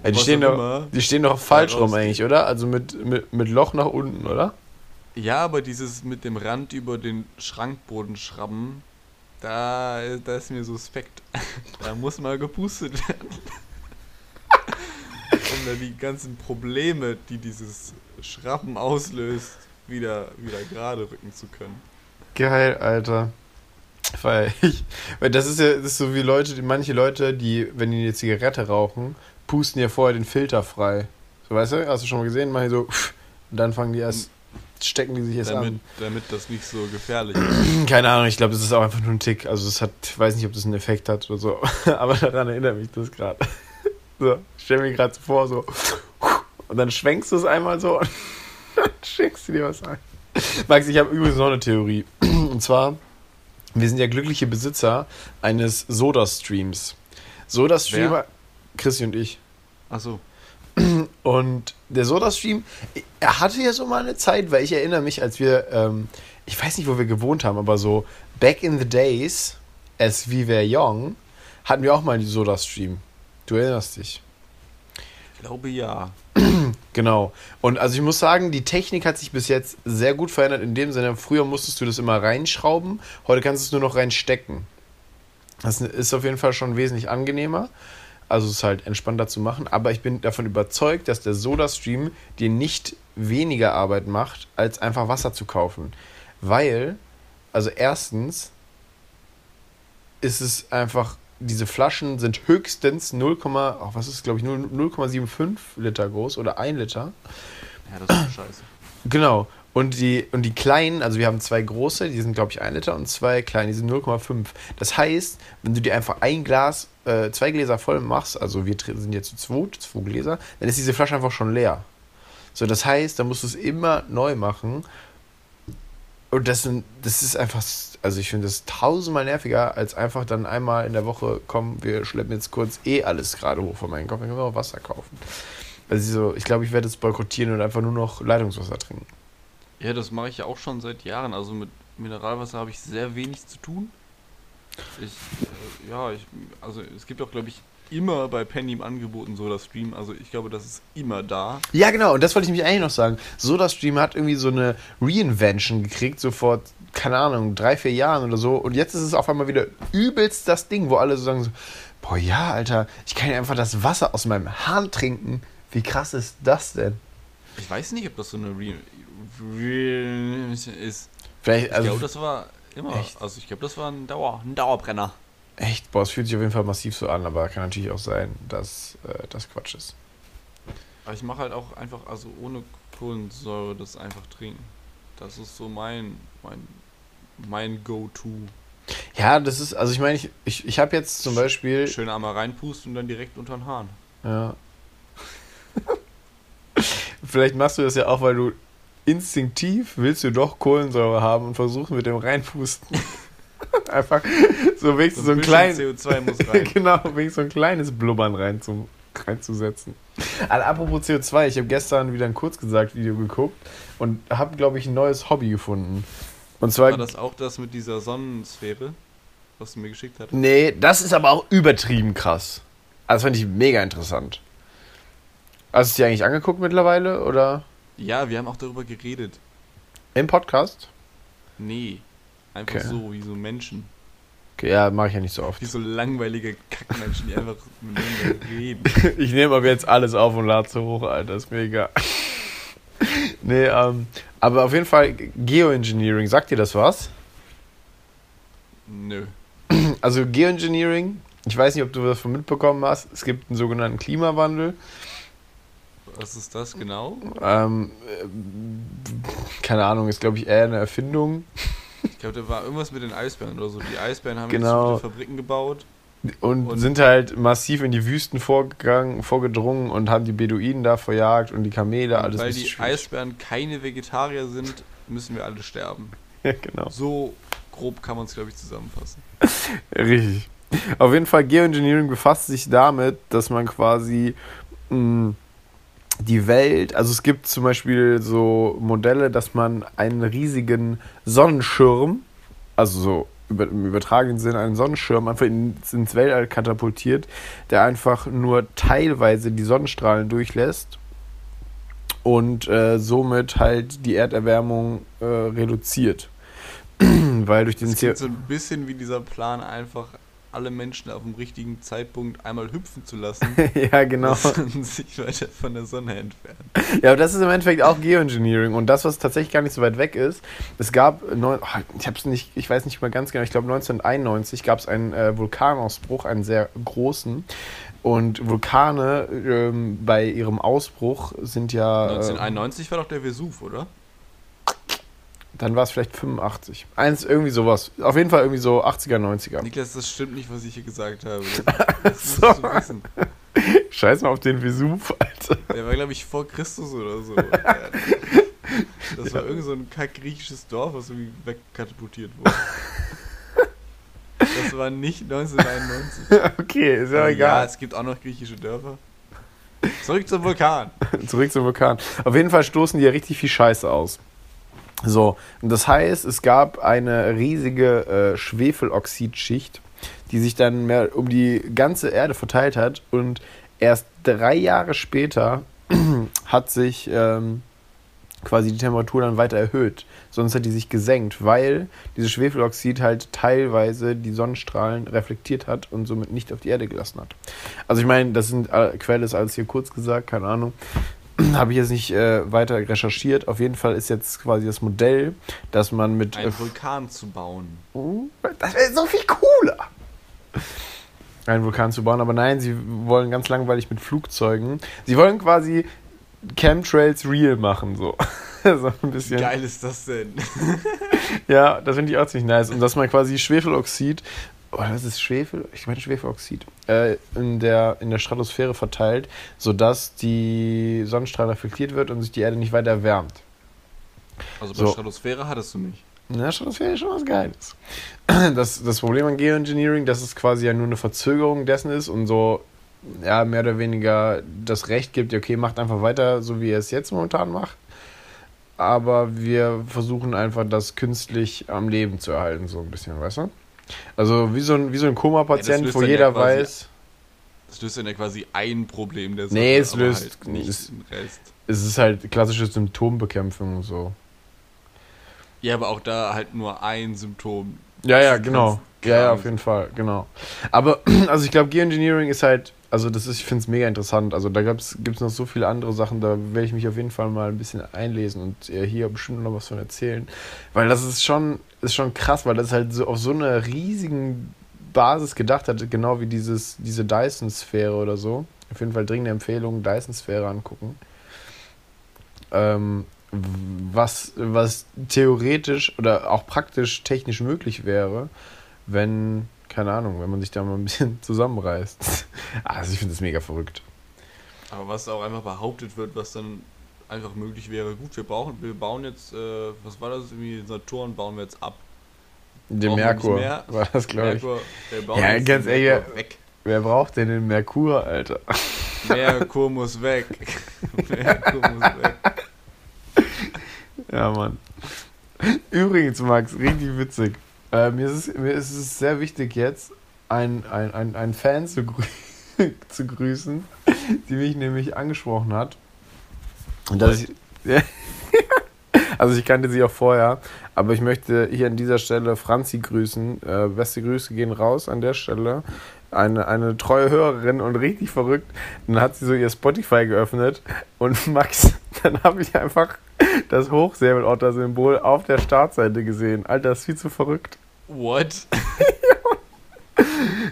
Ja, die, stehen doch, die stehen doch falsch rum eigentlich, oder? Also mit, mit, mit Loch nach unten, oder? Ja, aber dieses mit dem Rand über den Schrankboden schrammen, da, da ist mir suspekt. Da muss mal gepustet werden. Dann die ganzen Probleme, die dieses Schrappen auslöst, wieder, wieder gerade rücken zu können. Geil, Alter. Feier ich. Weil das ist ja das ist so wie Leute, die, manche Leute, die, wenn die eine Zigarette rauchen, pusten ja vorher den Filter frei. So, weißt du? Hast du schon mal gesehen? Machen die so, und dann fangen die erst, stecken die sich erst Damit, an. damit das nicht so gefährlich ist. Keine Ahnung, ich glaube, das ist auch einfach nur ein Tick. Also, es hat, ich weiß nicht, ob das einen Effekt hat oder so, aber daran erinnert mich das gerade. So, ich stell mir gerade so vor, so, und dann schwenkst du es einmal so und dann schenkst du dir was ein. Max, ich habe übrigens noch eine Theorie. Und zwar, wir sind ja glückliche Besitzer eines Soda-Streams. Soda-Streamer, Chrissy und ich. Achso. Und der Soda-Stream, er hatte ja so mal eine Zeit, weil ich erinnere mich, als wir, ähm, ich weiß nicht, wo wir gewohnt haben, aber so back in the days, as we were young, hatten wir auch mal die Soda-Stream. Du erinnerst dich. Ich glaube ja. Genau. Und also ich muss sagen, die Technik hat sich bis jetzt sehr gut verändert in dem Sinne, früher musstest du das immer reinschrauben, heute kannst du es nur noch reinstecken. Das ist auf jeden Fall schon wesentlich angenehmer. Also es ist halt entspannter zu machen, aber ich bin davon überzeugt, dass der Soda-Stream dir nicht weniger Arbeit macht, als einfach Wasser zu kaufen. Weil, also erstens ist es einfach, diese Flaschen sind höchstens 0, oh, was ist glaube ich, 0,75 Liter groß oder 1 Liter. Ja, das ist scheiße. Genau. Und die, und die kleinen, also wir haben zwei große, die sind glaube ich 1 Liter und zwei kleine, die sind 0,5. Das heißt, wenn du dir einfach ein Glas, äh, zwei Gläser voll machst, also wir sind jetzt zu zwei, zwei Gläser, dann ist diese Flasche einfach schon leer. So, das heißt, da musst du es immer neu machen. Und das, sind, das ist einfach, also ich finde das tausendmal nerviger, als einfach dann einmal in der Woche, komm, wir schleppen jetzt kurz eh alles gerade hoch von meinem Kopf, dann können wir auch Wasser kaufen. Also ich glaube, ich werde es boykottieren und einfach nur noch Leitungswasser trinken. Ja, das mache ich ja auch schon seit Jahren. Also mit Mineralwasser habe ich sehr wenig zu tun. Ich, äh, ja, ich, also es gibt auch, glaube ich, immer bei Penny im Angebot ein Soda-Stream. Also ich glaube, das ist immer da. Ja, genau. Und das wollte ich mich eigentlich noch sagen. Soda-Stream hat irgendwie so eine Reinvention gekriegt, so vor, keine Ahnung, drei, vier Jahren oder so. Und jetzt ist es auf einmal wieder übelst das Ding, wo alle so sagen so, boah, ja, Alter, ich kann ja einfach das Wasser aus meinem Hahn trinken. Wie krass ist das denn? Ich weiß nicht, ob das so eine Re Re ist. Vielleicht, Ich also, glaube, das war immer. Echt? Also ich glaube, das war ein, Dauer, ein Dauerbrenner. Echt, boah, es fühlt sich auf jeden Fall massiv so an, aber kann natürlich auch sein, dass äh, das Quatsch ist. Aber ich mache halt auch einfach, also ohne Kohlensäure das einfach trinken. Das ist so mein, mein, mein Go-To. Ja, das ist, also ich meine, ich, ich, ich habe jetzt zum Beispiel. Schön einmal reinpusten und dann direkt unter den Haaren. Ja. Vielleicht machst du das ja auch, weil du instinktiv willst du doch Kohlensäure haben und versuchen mit dem reinpusten. Einfach so wenigstens so ein bisschen kleines. CO2 muss rein. genau, wenigstens so ein kleines Blubbern rein zum, reinzusetzen. Also, apropos CO2, ich habe gestern wieder ein Kurzgesagt-Video geguckt und habe, glaube ich, ein neues Hobby gefunden. Und zwar. War das auch das mit dieser Sonnensphäre, was du mir geschickt hattest? Nee, das ist aber auch übertrieben krass. Also, das fand ich mega interessant. Hast du es dir eigentlich angeguckt mittlerweile oder Ja, wir haben auch darüber geredet. im Podcast? Nee. Einfach Okay. so, wie so Menschen. Okay, ja, mache ich ja nicht so oft. Wie so langweilige Kackmenschen, die einfach miteinander reden. Ich nehme aber jetzt alles auf und lade so hoch, Alter, ist mir egal. nee, ähm, aber auf jeden Fall Geoengineering, sagt dir das was? Nö. Also Geoengineering, ich weiß nicht, ob du das von mitbekommen hast, es gibt einen sogenannten Klimawandel. Was ist das genau? Ähm, äh, keine Ahnung, ist glaube ich eher eine Erfindung. Ich glaube, da war irgendwas mit den Eisbären oder so. Die Eisbären haben Genau. jetzt Fabriken gebaut. Und, Und- sind halt massiv in die Wüsten vorgegangen, vorgedrungen und haben die Beduinen da verjagt und die Kamele, alles weil die schwierig. Eisbären keine Vegetarier sind, müssen wir alle sterben. Ja, genau. So grob kann man es, glaube ich, zusammenfassen. Richtig. Auf jeden Fall, Geoengineering befasst sich damit, dass man quasi mh, die Welt, also es gibt zum Beispiel so Modelle, dass man einen riesigen Sonnenschirm, also so über, im übertragenen Sinne einen Sonnenschirm einfach ins, ins Weltall katapultiert, der einfach nur teilweise die Sonnenstrahlen durchlässt und äh, somit halt die Erderwärmung äh, reduziert. Weil durch den Das klingt so ein bisschen wie dieser Plan, einfach alle Menschen auf dem richtigen Zeitpunkt einmal hüpfen zu lassen, ja, genau. und sich weiter von der Sonne entfernen. Ja, aber das ist im Endeffekt auch Geoengineering und das, was tatsächlich gar nicht so weit weg ist. Es gab, neun, oh, ich hab's nicht, ich weiß nicht mehr ganz genau, ich glaube 1991 gab es einen äh, Vulkanausbruch, einen sehr großen. Und Vulkane ähm, bei ihrem Ausbruch sind ja. Äh, 1991 war doch der Vesuv, oder? Dann war es vielleicht 85. Eins, irgendwie sowas. Auf jeden Fall irgendwie so 80er, 90er. Niklas, das stimmt nicht, was ich hier gesagt habe. Das So. musst du wissen. Scheiß mal auf den Vesuv, Alter. Der war, glaube ich, vor Christus oder so. Das war irgend so ein kack griechisches Dorf, was irgendwie wegkatapultiert wurde. Das war nicht 1991. Okay, ist ja Aber Ja, egal. es gibt auch noch griechische Dörfer. Zurück zum Vulkan. Zurück zum Vulkan. Auf jeden Fall stoßen die ja richtig viel Scheiße aus. So, und das heißt, es gab eine riesige äh, Schwefeloxidschicht, die sich dann mehr um die ganze Erde verteilt hat und erst drei Jahre später hat sich ähm, quasi die Temperatur dann weiter erhöht. Sonst hat die sich gesenkt, weil dieses Schwefeloxid halt teilweise die Sonnenstrahlen reflektiert hat und somit nicht auf die Erde gelassen hat. Also ich meine, das sind äh, Quelle ist alles hier kurz gesagt, keine Ahnung. Habe ich jetzt nicht äh, weiter recherchiert. Auf jeden Fall ist jetzt quasi das Modell, dass man mit. Einen Vulkan zu bauen. Uh, das wäre so viel cooler. Einen Vulkan zu bauen, aber nein, sie wollen ganz langweilig mit Flugzeugen. Sie wollen quasi Chemtrails real machen, so. so ein bisschen. Wie geil ist das denn? ja, das finde ich auch ziemlich nice. Und dass man quasi Schwefeloxid, oh, das ist Schwefel, ich meine Schwefeloxid, äh, in, der, in der Stratosphäre verteilt, sodass die Sonnenstrahl reflektiert wird und sich die Erde nicht weiter erwärmt. Also bei So. Stratosphäre hattest du nicht. Ja, Stratosphäre ist schon was Geiles. Das, das Problem an Geoengineering, dass es quasi ja nur eine Verzögerung dessen ist und so, ja, mehr oder weniger das Recht gibt, okay, macht einfach weiter, so wie ihr es jetzt momentan macht. Aber wir versuchen einfach, das künstlich am Leben zu erhalten, so ein bisschen, weißt du? Also wie so ein, wie so ein Ja, Koma-Patient, löst wo ja jeder quasi- weiß, Das löst dann ja quasi ein Problem der Sache. Nee, es löst halt nicht es- den Rest. es ist halt klassische Symptombekämpfung und so. Ja, aber auch da halt nur ein Symptom. Ja, ja, genau. Ja, ja, auf jeden Fall, genau. Aber, also ich glaube, Geoengineering ist halt, also das ist, ich finde es mega interessant. Also da gibt es noch so viele andere Sachen, da werde ich mich auf jeden Fall mal ein bisschen einlesen und äh, hier bestimmt noch was von erzählen. Weil das ist schon, ist schon krass, weil das halt so auf so einer riesigen Basis gedacht hat, genau wie dieses, diese Dyson-Sphäre oder so. Auf jeden Fall dringende Empfehlung, Dyson-Sphäre angucken. Ähm, was, was theoretisch oder auch praktisch technisch möglich wäre, wenn, keine Ahnung, wenn man sich da mal ein bisschen zusammenreißt. Also ich finde das mega verrückt. Aber was auch einfach behauptet wird, was dann einfach möglich wäre. Gut, wir brauchen, wir bauen jetzt, äh, was war das, irgendwie Saturn bauen wir jetzt ab. Den Merkur mehr? war das, glaube ich. Ja, ganz ehrlich, weg. Wer braucht denn den Merkur, Alter? Merkur muss weg. Merkur muss weg. Ja, Mann. Übrigens, Max, richtig witzig. Äh, mir, ist es, mir ist es sehr wichtig jetzt, einen ein, ein, ein Fan zu, grü zu grüßen, die mich nämlich angesprochen hat. Und dass ich, also ich kannte sie auch vorher, aber ich möchte hier an dieser Stelle Franzi grüßen. Äh, beste Grüße gehen raus an der Stelle. Eine, eine treue Hörerin und richtig verrückt. Dann hat sie so ihr Spotify geöffnet und Max, dann habe ich einfach das Hochsäbelotter-Symbol auf der Startseite gesehen. Alter, das ist viel zu verrückt. What?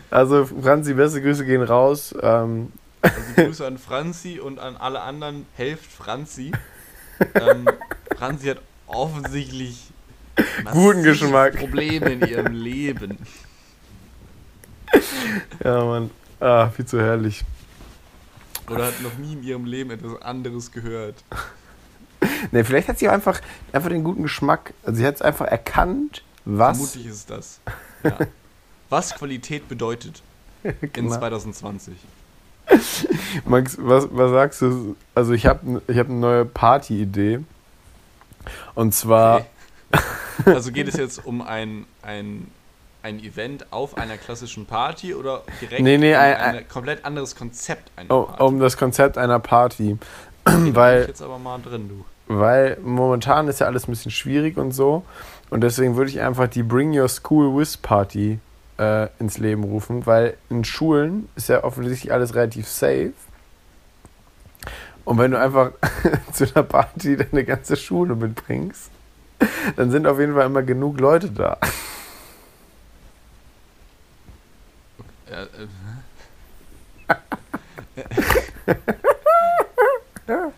Also, Franzi, beste Grüße gehen raus. Ähm, Also Grüße an Franzi und an alle anderen. Helft Franzi. Ähm, Franzi hat offensichtlich Guten Geschmack. Probleme in ihrem Leben. ja, Mann. Ah, viel zu herrlich. Oder hat noch nie in ihrem Leben etwas anderes gehört. Ne, vielleicht hat sie auch einfach, einfach den guten Geschmack. Also, sie hat es einfach erkannt, was. Vermutlich ist das. Ja. Was Qualität bedeutet in Genau. 2020. Max, was, was sagst du? Also, ich habe ich hab eine neue Party-Idee. Und zwar. Okay. Also geht es jetzt um ein, ein, ein Event auf einer klassischen Party oder direkt Nee, nee, um ein- ein, komplett anderes Konzept einer Oh, Party? um das Konzept einer Party. Okay, bin ich weil, jetzt aber mal drin, du. weil momentan ist ja alles ein bisschen schwierig und so. Und deswegen würde ich einfach die Bring Your School Wiz Party äh, ins Leben rufen, weil in Schulen ist ja offensichtlich alles relativ safe. Und wenn du einfach zu einer Party deine ganze Schule mitbringst, dann sind auf jeden Fall immer genug Leute da. Ja, äh,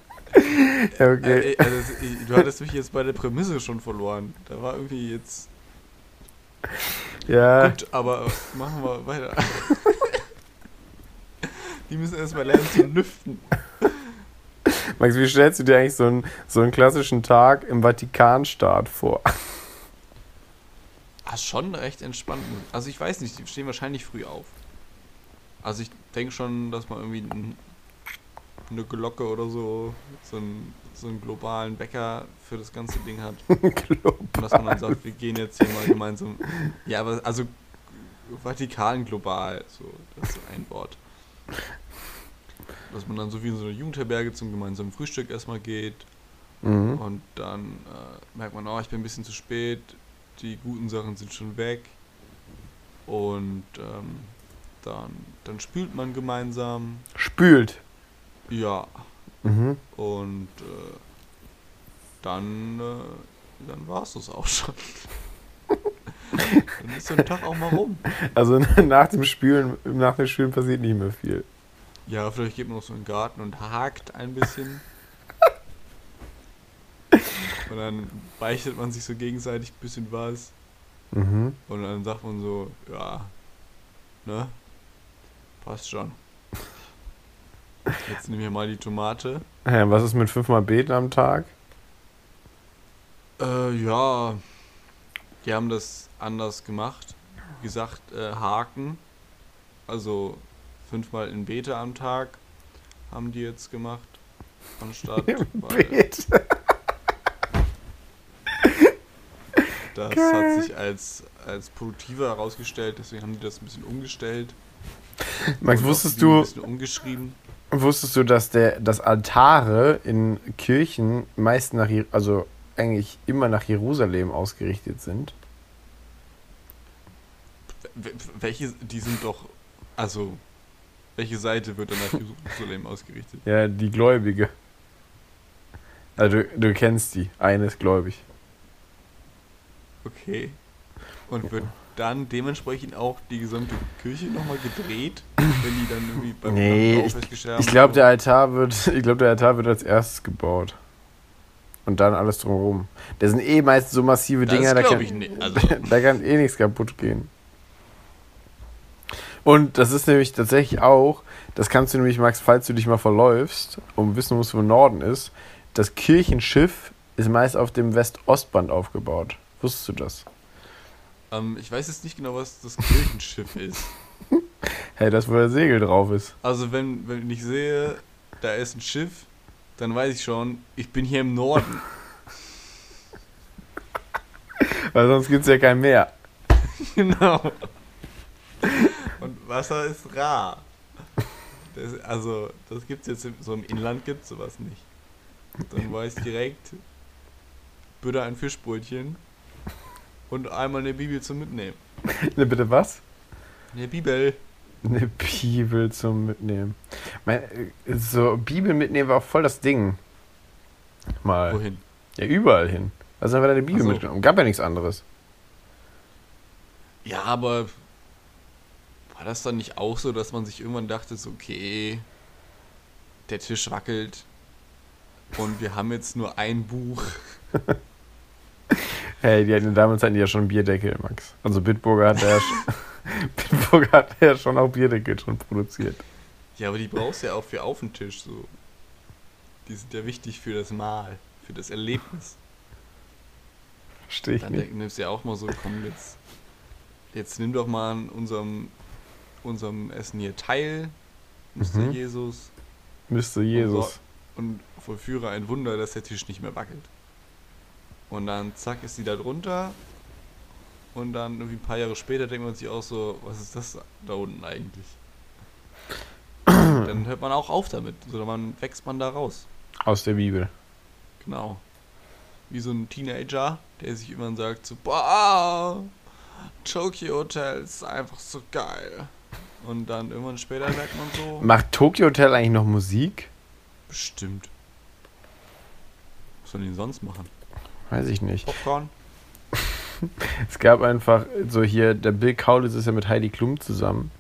Ja, okay. äh, also, es- ich- du hattest mich jetzt bei der Prämisse schon verloren. Da war irgendwie jetzt. Ja, Gut, aber machen wir weiter. Die müssen erstmal lernen zu lüften. Max, wie stellst du dir eigentlich so einen, so einen klassischen Tag im Vatikanstaat vor? Ah, schon recht entspannt. Also ich weiß nicht, die stehen wahrscheinlich früh auf. Also ich denke schon, dass man irgendwie eine Glocke oder so, so einen, so einen globalen Wecker für das ganze Ding hat. Und dass man dann sagt, wir gehen jetzt hier mal gemeinsam. Ja, aber also Vatikan global, so, das ist so ein Wort. dass man dann so wie in so eine Jugendherberge zum gemeinsamen Frühstück erstmal geht. Mhm. Und dann äh, merkt man, oh, ich bin ein bisschen zu spät, die guten Sachen sind schon weg. Und ähm, dann, dann spült man gemeinsam. Spült. Ja. Mhm. Und äh, dann, äh, dann war es das auch schon. dann ist so ein Tag auch mal rum. Also nach dem Spülen, nach dem Spülen passiert nicht mehr viel. Ja, vielleicht geht man noch so in den Garten und hakt ein bisschen. Und dann beichtet man sich so gegenseitig ein bisschen was. Mhm. Und dann sagt man so, ja, ne? Passt schon. Jetzt nehmen wir mal die Tomate. Ja, was ist mit fünfmal Beten am Tag? Äh, ja. Die haben das anders gemacht. Wie gesagt, äh, Haken. Also fünfmal in Bete am Tag haben die jetzt gemacht. Anstatt. weil Bet. das Geil. hat sich als, als produktiver herausgestellt, deswegen haben die das ein bisschen umgestellt. Max, wusstest die Ein du, bisschen umgeschrieben. Wusstest du, dass der, dass Altare in Kirchen meist nach, also eigentlich immer nach Jerusalem ausgerichtet sind? Welche, die sind doch, also, welche Seite wird dann nach Jerusalem ausgerichtet? Ja, die Gläubige. Also du, du kennst die. Eine ist gläubig. Okay. Und wird dann dementsprechend auch die gesamte Kirche nochmal gedreht, wenn die dann irgendwie beim Nee, ich- Ich glaube, der Altar wird, ich glaube, der Altar wird als erstes gebaut. Und dann alles drumherum. Das sind eh meist so massive Das Dinger, da kann, ich nicht, also- da kann eh nichts kaputt gehen. Und das ist nämlich tatsächlich auch, das kannst du nämlich, Max, falls du dich mal verläufst und wissen musst, wo Norden ist, das Kirchenschiff ist meist auf dem West-Ost-Band aufgebaut. Wusstest du das? Ähm, ich weiß jetzt nicht genau, was das Kirchenschiff ist. Hey, das, wo der Segel drauf ist. Also wenn, wenn ich sehe, da ist ein Schiff, dann weiß ich schon, ich bin hier im Norden. Weil sonst gibt es ja kein Meer. genau. Und Wasser ist rar. Das, also, das gibt's jetzt im, so im Inland gibt's sowas nicht. Dann weiß ich direkt, bitte ein Fischbrötchen und einmal eine Bibel zum Mitnehmen. Ne, bitte was? Eine Bibel. Eine Bibel zum Mitnehmen. Mein, so, Bibel mitnehmen war auch voll das Ding. Mal. Wohin? Ja, überall hin. Also haben wir deine Bibel so. mitgenommen. Gab ja nichts anderes. Ja, aber war das dann nicht auch so, dass man sich irgendwann dachte, so, okay, der Tisch wackelt und wir haben jetzt nur ein Buch. Hey, die hatten damals hatten die ja schon Bierdeckel, Max. Also Bitburger hat ja schon, Bitburger hat ja schon auch Bierdeckel schon produziert. Ja, aber die brauchst du ja auch für auf den Tisch so. Die sind ja wichtig für das Mahl, für das Erlebnis. Verstehe ich Dann nicht. denk- nimmst du ja auch mal so, komm, jetzt, jetzt nimm doch mal an unserem, unserem Essen hier teil, Mr. Mhm. Jesus, Müsste Jesus. und vollführe ein Wunder, dass der Tisch nicht mehr wackelt. Und dann zack ist die da drunter und dann irgendwie ein paar Jahre später denkt man sich auch so, was ist das da unten eigentlich? dann hört man auch auf damit, sondern man wächst man da raus. Aus der Bibel. Genau. Wie so ein Teenager, der sich irgendwann sagt so, boah, Tokyo Hotel ist einfach so geil. Und dann irgendwann später merkt man so, Macht Tokyo Hotel eigentlich noch Musik? bestimmt. Was sollen die denn sonst machen? Weiß ich nicht. Popcorn? Es gab einfach so hier, der Bill Kaulitz ist ja mit Heidi Klum zusammen.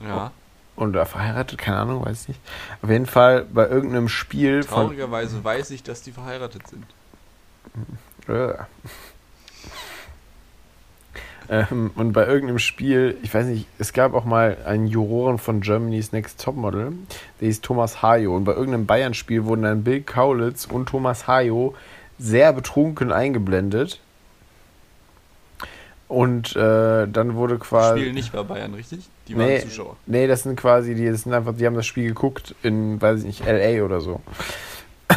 Ja. Und da verheiratet, keine Ahnung, weiß ich nicht. Auf jeden Fall bei irgendeinem Spiel von. Traurigerweise weiß ich, dass die verheiratet sind. Äh. Ähm, und bei irgendeinem Spiel, ich weiß nicht, es gab auch mal einen Juroren von Germany's Next Topmodel, der hieß Thomas Hayo. Und bei irgendeinem Bayern-Spiel wurden dann Bill Kaulitz und Thomas Hayo sehr betrunken eingeblendet. Und äh, dann wurde Die quasi. spielen nicht bei Bayern, richtig? Die waren Nee, Zuschauer. nee, das sind quasi, die, das sind einfach, die haben das Spiel geguckt in, weiß ich nicht, LA oder so.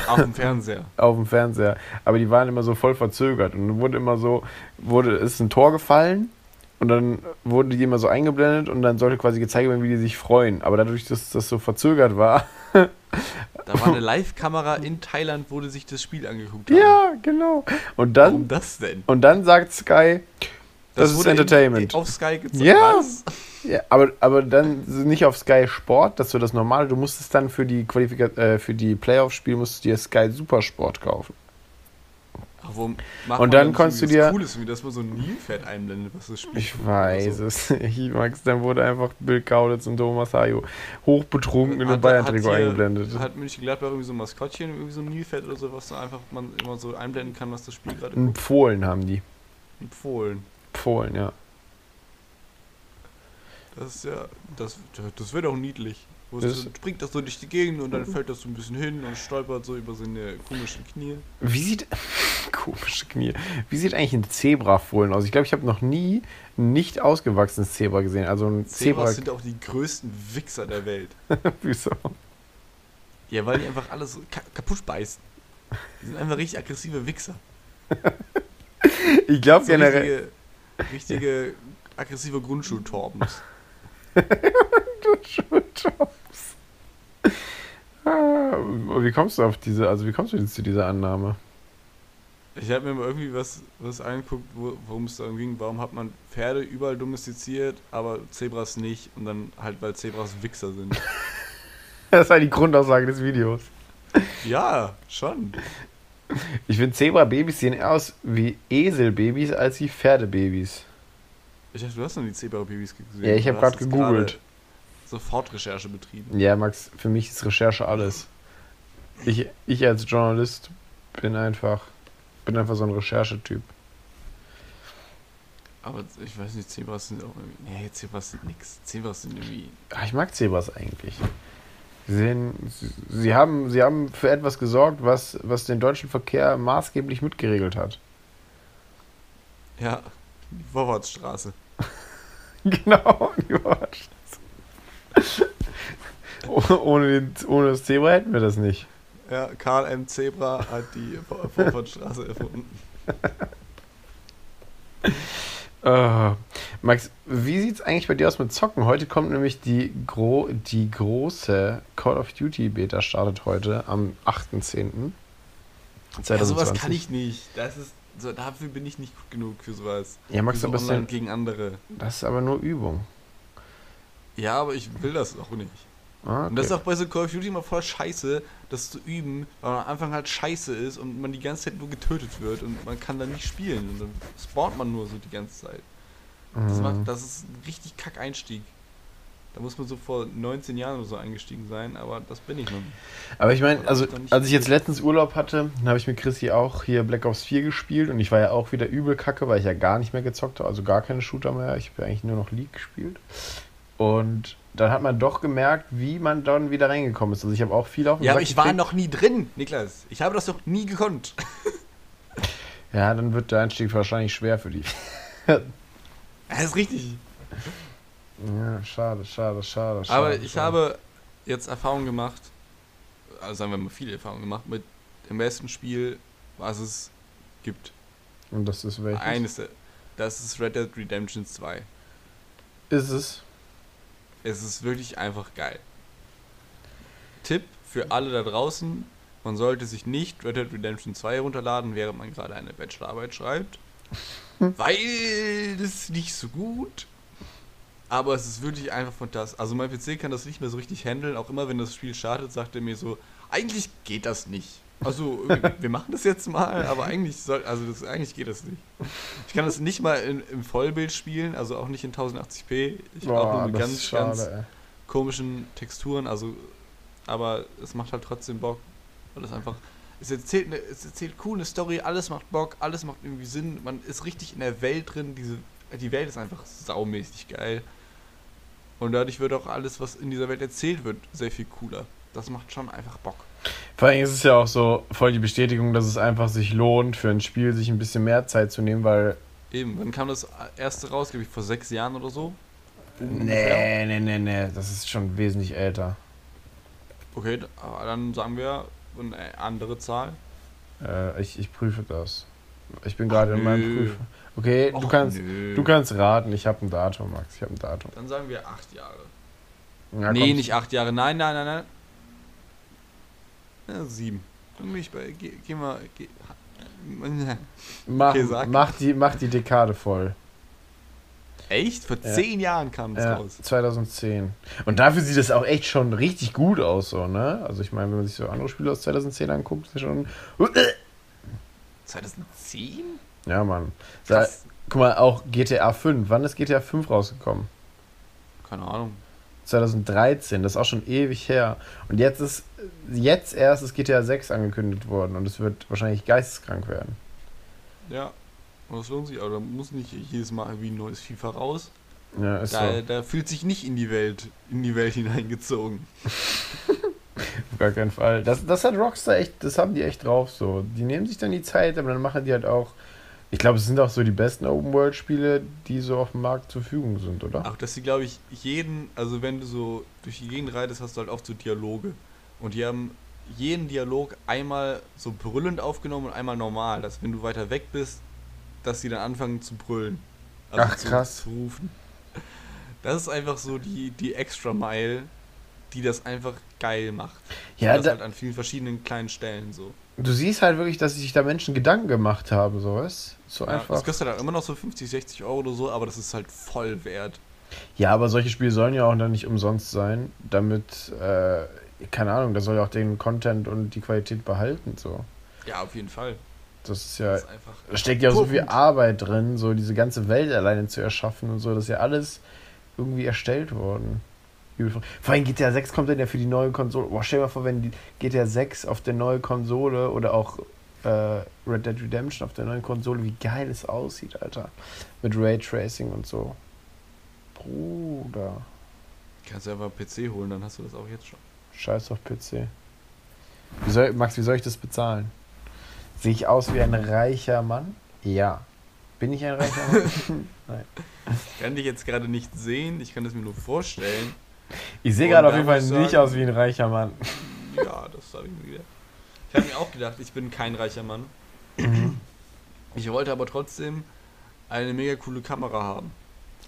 Auf dem Fernseher. auf dem Fernseher. Aber die waren immer so voll verzögert. Und dann wurde immer so, wurde, ist ein Tor gefallen und dann wurden die immer so eingeblendet und dann sollte quasi gezeigt werden, wie die sich freuen. Aber dadurch, dass das so verzögert war. Da war eine Live-Kamera in Thailand, wo die sich das Spiel angeguckt haben. ja, genau. Und dann, Warum das denn? und dann sagt Sky, das, ist wurde in- Entertainment. auf Sky gezeigt. Ja. Was? Ja, aber, aber dann nicht auf Sky Sport, das ist so das Normale. Du musstest dann für die Qualifika äh, für die Playoff-Spiele musstest du dir Sky Supersport kaufen. Und dann konntest du dir- Cooles, wie dass man so ein Nilpferd einblendet, was das spielt. Ich weiß oder es. Ich mag's. Dann wurde einfach Bill Kaulitz und Thomas Hayo hochbetrunken in einem Bayern-Trikot eingeblendet. Hat Mönchengladbach irgendwie so ein Maskottchen, irgendwie so ein Nilpferd oder so, was so einfach man immer so einblenden kann, was das Spiel gerade guckt? Polen haben die. Empfohlen. Polen, ja. Das ist ja, das, das wäre doch niedlich. Wo Das- springt das so durch die Gegend und dann fällt das so ein bisschen hin und stolpert so über seine komischen Knie. Wie sieht. Komische Knie. Wie sieht eigentlich ein Zebrafohlen aus? Ich glaube, ich habe noch nie ein nicht ausgewachsenes Zebra gesehen. Also ein Zebra. Zebras sind auch die größten Wichser der Welt. Wieso? Ja, weil die einfach alles kaputt beißen. Die sind einfach richtig aggressive Wichser. Ich glaube So generell. richtige, richtige aggressive Grundschultorbens. Jobs. Ah, wie kommst du auf diese, also wie kommst du jetzt zu dieser Annahme? Ich habe mir mal irgendwie was, was angeguckt, wo- worum es darum ging. Warum hat man Pferde überall domestiziert, aber Zebras nicht? Und dann halt, weil Zebras Wichser sind. Das war die Grundaussage des Videos. ja, schon. Ich finde Zebra-Babys sehen eher aus wie Eselbabys als wie Pferdebabys. Ich dachte, du hast noch die Zebra-Babys gesehen. Ja, ich habe gerade jetzt gegoogelt. Sofortrecherche betrieben. Ja, Max, für mich ist Recherche alles. Ich, ich als Journalist bin einfach, bin einfach so ein Recherchetyp. Aber ich weiß nicht, Zebras sind auch irgendwie. Nee, Zebras sind nix. Zebras sind irgendwie. Ah, Ich mag Zebras eigentlich. Sie, sehen, sie, haben, sie haben für etwas gesorgt, was, was den deutschen Verkehr maßgeblich mitgeregelt hat. Ja, die Vorwärtsstraße. Genau, die Wahrheit. Oh- ohne, den, ohne das Zebra hätten wir das nicht. Ja, Karl M. Zebra hat die Vor- Vorwärtsstraße erfunden. Äh, Max, wie sieht's eigentlich bei dir aus mit Zocken? Heute kommt nämlich die, gro die große Call of Duty Beta startet heute am 8.10. Ja, sowas kann ich nicht. Das ist, so, dafür bin ich nicht gut genug für sowas. Ja, Max, für so aber das, online sind, gegen andere. das ist aber nur Übung. Ja, aber ich will das auch nicht. Ah, Und das ist okay. auch bei so Call of Duty immer voll scheiße, das zu üben, weil man am Anfang halt scheiße ist und man die ganze Zeit nur getötet wird und man kann dann nicht spielen. Und dann spawnt man nur so die ganze Zeit. Das, Mhm. macht, das ist ein richtig kack Einstieg. Da muss man so vor 19 Jahren oder so eingestiegen sein, aber das bin ich noch nicht. Aber ich meine, also als ich jetzt letztens Urlaub hatte, dann habe ich mit Chrissy auch hier Black Ops 4 gespielt und ich war ja auch wieder übel kacke, weil ich ja gar nicht mehr gezockt habe, also gar keine Shooter mehr. Ich habe ja eigentlich nur noch League gespielt. Und dann hat man doch gemerkt, wie man dann wieder reingekommen ist. Also ich habe auch viel auf den Ja, aber ich war noch nie drin, Niklas. Ich habe das doch nie gekonnt. Ja, dann wird der Einstieg wahrscheinlich schwer für dich. Das ist richtig. Ja, schade, schade, schade, schade. Aber ich schade. habe jetzt Erfahrung gemacht, also sagen wir mal viele Erfahrungen gemacht, mit dem besten Spiel, was es gibt. Und das ist welches? Eines, das ist Red Dead Redemption 2. Ist es? Es ist wirklich einfach geil. Tipp für alle da draußen, man sollte sich nicht Red Dead Redemption 2 herunterladen, während man gerade eine Bachelorarbeit schreibt. weil das ist nicht so gut. Aber es ist wirklich einfach fantastisch. Also mein PC kann das nicht mehr so richtig handeln. Auch immer wenn das Spiel startet, sagt er mir so, eigentlich geht das nicht. Also wir- machen das jetzt mal, aber eigentlich soll, also das, eigentlich geht das nicht. Ich kann das nicht mal in, im Vollbild spielen, also auch nicht in 1080p. Ich auch nur Boah, mit das ganz, schade, ganz ey. komischen Texturen, also aber es macht halt trotzdem Bock, weil es einfach es erzählt eine, es erzählt cool eine Story, alles macht Bock, alles macht irgendwie Sinn, man ist richtig in der Welt drin, diese die Welt ist einfach saumäßig geil. Und dadurch wird auch alles, was in dieser Welt erzählt wird, sehr viel cooler. Das macht schon einfach Bock. Vor allem ist es ja auch so voll die Bestätigung, dass es einfach sich lohnt, für ein Spiel sich ein bisschen mehr Zeit zu nehmen, weil. Eben, wann kam das erste raus, glaube ich, vor sechs Jahren oder so? Nee, nee, nee, nee, das ist schon wesentlich älter. Okay, dann sagen wir eine andere Zahl. Äh, ich, ich prüfe das. Ich bin gerade in meinem nö. Prüf. Okay, du Och, kannst, nö. du kannst raten. Ich habe ein Datum, Max. Ich habe ein Datum. Dann sagen wir acht Jahre. Ja, nee, komm. nicht acht Jahre. Nein, nein, nein, nein. Ja, sieben. Dann bin ich bei. Geh, geh mal. Geh, Mach, Okay, mach, die, mach die Dekade voll. Echt? Vor Ja. zehn Jahren kam das Ja, raus. 2010. Und dafür sieht es auch echt schon richtig gut aus, so, ne? Also ich meine, wenn man sich so andere Spiele aus 2010 anguckt, ist ja schon. 2010? Ja, Mann. Krass. Guck mal, auch GTA 5. Wann ist GTA 5 rausgekommen? Keine Ahnung. 2013, das ist auch schon ewig her. Und jetzt ist jetzt erst ist GTA 6 angekündigt worden und es wird wahrscheinlich geisteskrank werden. Ja. Und das lohnt sich, aber da muss nicht jedes Mal wie ein neues FIFA raus. Ja, ist Da, so. da fühlt sich nicht in die Welt, in die Welt hineingezogen. Auf gar keinen Fall. Das, das hat Rockstar echt, das haben die echt drauf so. Die nehmen sich dann die Zeit, aber dann machen die halt auch. Ich glaube, es sind auch so die besten Open-World-Spiele, die so auf dem Markt zur Verfügung sind, oder? Auch dass sie, glaube ich, jeden, also wenn du so durch die Gegend reitest, hast du halt oft so Dialoge. Und die haben jeden Dialog einmal so brüllend aufgenommen und einmal normal. Dass wenn du weiter weg bist, dass sie dann anfangen zu brüllen. Also Ach, zu, krass. Zu rufen. Das ist einfach so die, die Extra Mile, die das einfach geil macht. Ja, das da, halt an vielen verschiedenen kleinen Stellen so. du siehst halt wirklich, dass sich da Menschen Gedanken gemacht haben, so was? So Ja, einfach. das kostet halt immer noch so 50, 60 Euro oder so, aber das ist halt voll wert. Ja, aber solche Spiele sollen ja auch dann nicht umsonst sein, damit, äh, keine Ahnung, da soll ja auch den Content und die Qualität behalten, so. Ja, auf jeden Fall. Das ist ja, Das ist einfach. da steckt ja auch so viel. Arbeit drin, so diese ganze Welt alleine zu erschaffen und so, das ist ja alles irgendwie erstellt worden. Vor allem GTA 6 kommt dann ja für die neue Konsole. Boah, stell dir mal vor, wenn die GTA 6 auf der neuen Konsole oder auch äh, Red Dead Redemption auf der neuen Konsole, wie geil es aussieht, Alter. Mit Raytracing und so. Bruder. Kannst du einfach PC holen, dann hast du das auch jetzt schon. Scheiß auf PC. Wie soll, Max, wie soll ich das bezahlen? Sehe ich aus wie ein reicher Mann? Ja. Bin ich ein reicher Mann? Ich kann dich jetzt gerade nicht sehen, ich kann es mir nur vorstellen. Ich sehe gerade auf jeden Fall nicht sagen- aus wie ein reicher Mann. Ja, das habe ich mir gedacht. Ich habe mir auch gedacht, ich bin kein reicher Mann. Ich wollte aber trotzdem eine mega coole Kamera haben.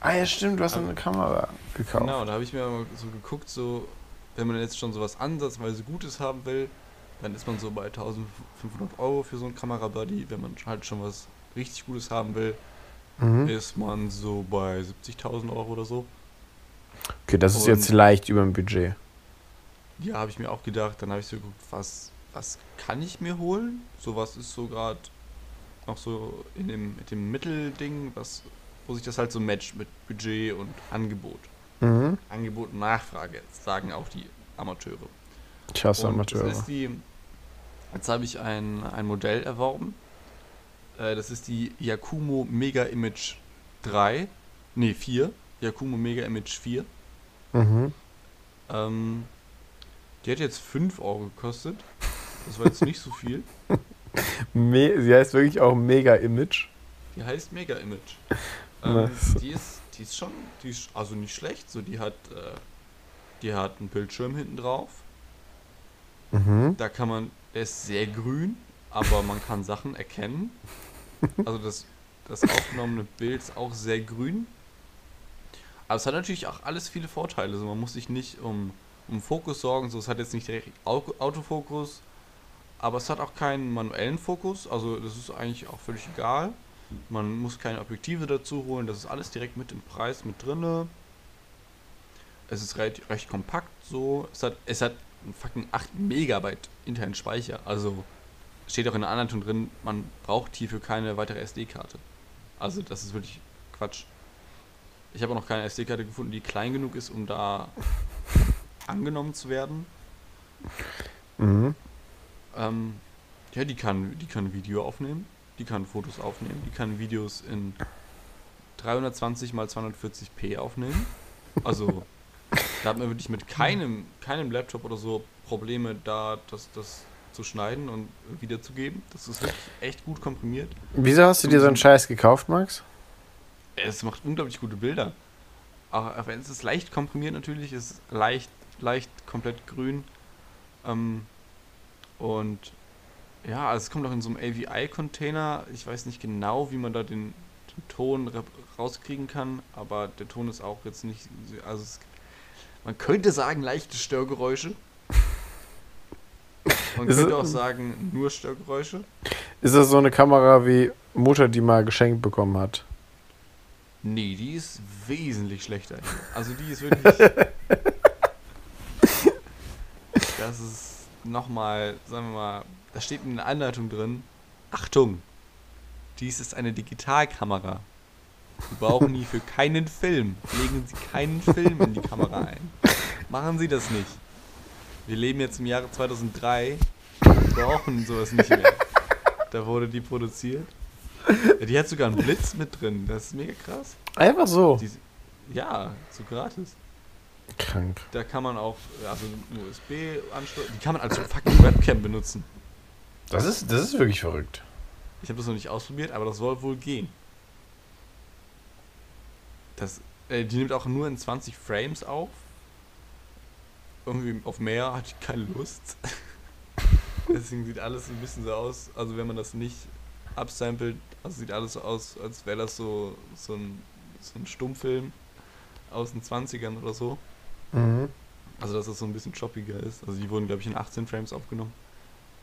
Ah ja, stimmt, du hast eine Kamera gekauft. Genau, da habe ich mir mal so geguckt, so, wenn man jetzt schon sowas ansatzweise Gutes haben will, dann ist man so bei 1500 Euro für so ein Kamerabuddy. Wenn man halt schon was richtig Gutes haben will, Mhm. ist man so bei 70.000 Euro oder so. Okay, das ist Und- jetzt leicht über dem Budget. Ja, habe ich mir auch gedacht. Dann habe ich so geguckt, was, was kann ich mir holen? So was ist so gerade noch so in dem, mit dem Mittelding, was, wo sich das halt so matcht mit Budget und Angebot. Mhm. Angebot und Nachfrage, sagen auch die Amateure. Ich hasse Und Amateure. Das ist die, jetzt habe ich ein, ein Modell erworben. Äh, das ist die Yakumo Mega Image 3. Nee, 4. Yakumo Mega Image 4. Mhm. Ähm, die hat jetzt 5 Euro gekostet. Das war jetzt nicht so viel. Me Sie heißt wirklich auch Mega Image. Die heißt Mega Image. Ähm, die, ist, die ist schon, die ist also nicht schlecht. So, die hat, äh, die hat einen Bildschirm hinten drauf. Mhm. Da kann man, der ist sehr grün, aber man kann Sachen erkennen. Also das, das aufgenommene Bild ist auch sehr grün. Aber es hat natürlich auch alles viele Vorteile. Also man muss sich nicht um, um Fokus sorgen. So, es hat jetzt nicht direkt Au- Autofokus, aber es hat auch keinen manuellen Fokus. Also das ist eigentlich auch völlig egal. Man muss keine Objektive dazu holen. Das ist alles direkt mit im Preis mit drinne. Es ist recht, recht kompakt so. Es hat, es hat einen fucking 8 Megabyte internen Speicher. Also steht auch in der Anleitung drin, man braucht hierfür keine weitere SD-Karte. Also das ist wirklich Quatsch. Ich habe auch noch keine SD-Karte gefunden, die klein genug ist, um da angenommen zu werden. Mhm. Ähm, ja, die kann, die kann Video aufnehmen, die kann Fotos aufnehmen, die kann Videos in 320 x 240p aufnehmen. Also da hat man wirklich mit keinem, keinem Laptop oder so Probleme, da das, das zu schneiden und wiederzugeben. Das ist wirklich echt gut komprimiert. Wieso hast du dir so einen Scheiß gekauft, Max? Es macht unglaublich gute Bilder. Auch wenn es ist leicht komprimiert natürlich, es ist leicht, leicht komplett grün. Ähm, und Ja, also es kommt auch in so einem AVI-Container. Ich weiß nicht genau, wie man da den, den Ton ra- rauskriegen kann, aber der Ton ist auch jetzt nicht. Also es, man könnte sagen, leichte Störgeräusche. Man Ist könnte auch sagen, nur Störgeräusche. Ist das so eine Kamera wie Mutter, die mal geschenkt bekommen hat? Nee, die ist wesentlich schlechter. Also die ist wirklich. das ist nochmal, sagen wir mal, da steht in der Anleitung drin. Achtung! Dies ist eine Digitalkamera. Sie brauchen hierfür keinen Film. Legen Sie keinen Film in die Kamera ein. Machen Sie das nicht. Wir leben jetzt im Jahre 2003. Wir brauchen sowas nicht mehr. Da wurde die produziert. Die hat sogar einen Blitz mit drin. Das ist mega krass. Einfach so. Die, ja, so gratis. Krank. Da kann man auch, also einen USB-Anschluss, die kann man als fucking Webcam benutzen. Das ist, das ist wirklich verrückt. Ich habe das noch nicht ausprobiert, aber das soll wohl gehen. Das, äh, die nimmt auch nur in 20 Frames auf. Irgendwie auf mehr hatte ich keine Lust. Deswegen sieht alles ein bisschen so aus, also wenn man das nicht absampelt, also sieht alles so aus, als wäre das so, so, ein, so ein Stummfilm aus den 20ern oder so. Mhm. Also dass das so ein bisschen choppiger ist. Also die wurden, glaube ich, in 18 Frames aufgenommen.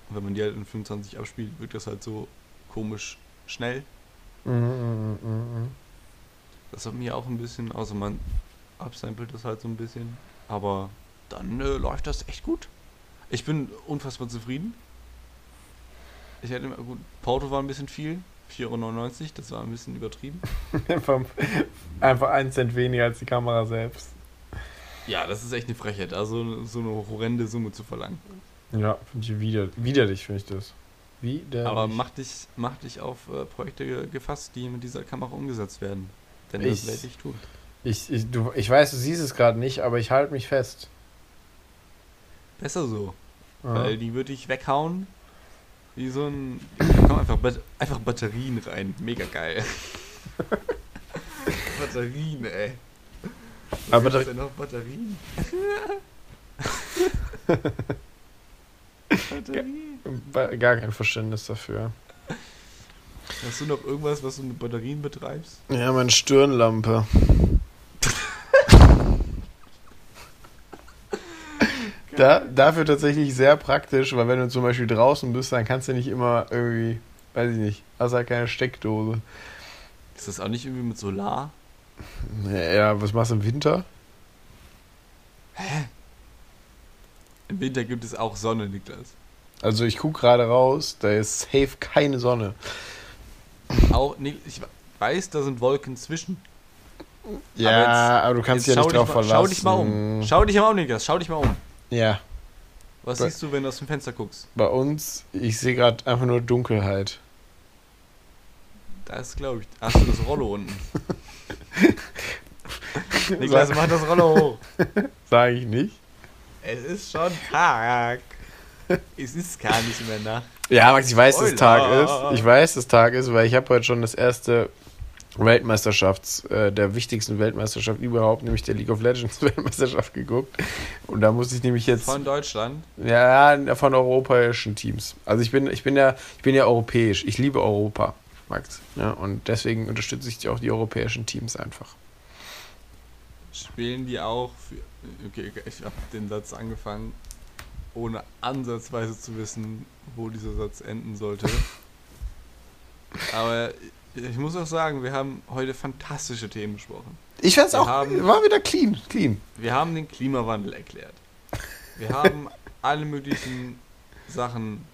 Und wenn man die halt in 25 abspielt, wirkt das halt so komisch schnell. Mhm, mhm, mhm. Das hat mir auch ein bisschen, also man upsampelt das halt so ein bisschen. Aber dann äh, läuft das echt gut. Ich bin unfassbar zufrieden. Ich hätte immer, gut, Porto war ein bisschen viel. 4,99 Euro, das war ein bisschen übertrieben. Einfach, einfach einen Cent weniger als die Kamera selbst. Ja, das ist echt eine Frechheit, also so eine horrende Summe zu verlangen. Ja, finde ich wider, widerlich, finde ich das. Widerlich. Aber mach dich, mach dich auf äh, Projekte ge- gefasst, die mit dieser Kamera umgesetzt werden. Denn das Ich- werde ich tun. Ich, ich, du, ich weiß, du siehst es gerade nicht, aber ich halte mich fest. Besser so. Ja. Weil die würde ich weghauen. Wie so ein. Da kommen einfach, einfach Batterien rein. Mega geil. Batterien, ey. Was Aber Batter- denn noch Batterien? Batterien. Ba- Gar kein Verständnis dafür. Hast du noch irgendwas, was du mit Batterien betreibst? Ja, meine Stirnlampe. Da, dafür tatsächlich sehr praktisch, weil wenn du zum Beispiel draußen bist, dann kannst du nicht immer irgendwie, weiß ich nicht, hast halt keine Steckdose. Ist das auch nicht irgendwie mit Solar? Ja, was machst du im Winter? Im Winter gibt es auch Sonne, Niklas. Also ich gucke gerade raus, da ist safe keine Sonne. Auch, nee, ich weiß, da sind Wolken zwischen. Ja, Aber jetzt- aber du kannst dich ja schau nicht dich drauf mal, verlassen. Schau dich mal um. Schau dich mal um, Niklas. Schau dich mal um. Ja, Was Bei- siehst du, wenn du aus dem Fenster guckst? bei uns, ich sehe gerade einfach nur Dunkelheit. Da ist, glaube ich, hast du das Rollo unten. Niklas, mach das Rollo hoch. Sage ich nicht. Es ist schon Tag. Es ist gar nicht mehr Nacht. Ja, Max, ich weiß, dass Spoiler. Tag ist. Ich weiß, dass Tag ist, weil ich habe heute schon das erste Weltmeisterschafts, äh, der wichtigsten Weltmeisterschaft überhaupt, nämlich der League of Legends Weltmeisterschaft geguckt. Und da muss ich nämlich jetzt Von Deutschland. ja von europäischen Teams. Also ich bin ich bin ja ich bin ja europäisch. Ich liebe Europa, Max. Ja, und deswegen unterstütze ich auch die europäischen Teams einfach. Spielen die auch für. Okay, ich habe den Satz angefangen, ohne ansatzweise zu wissen, wo dieser Satz enden sollte. Aber ich muss auch sagen, wir haben heute fantastische Themen besprochen. Ich fand's Wir auch haben- war wieder clean, clean. Wir haben den Klimawandel erklärt. Wir haben alle möglichen Sachen.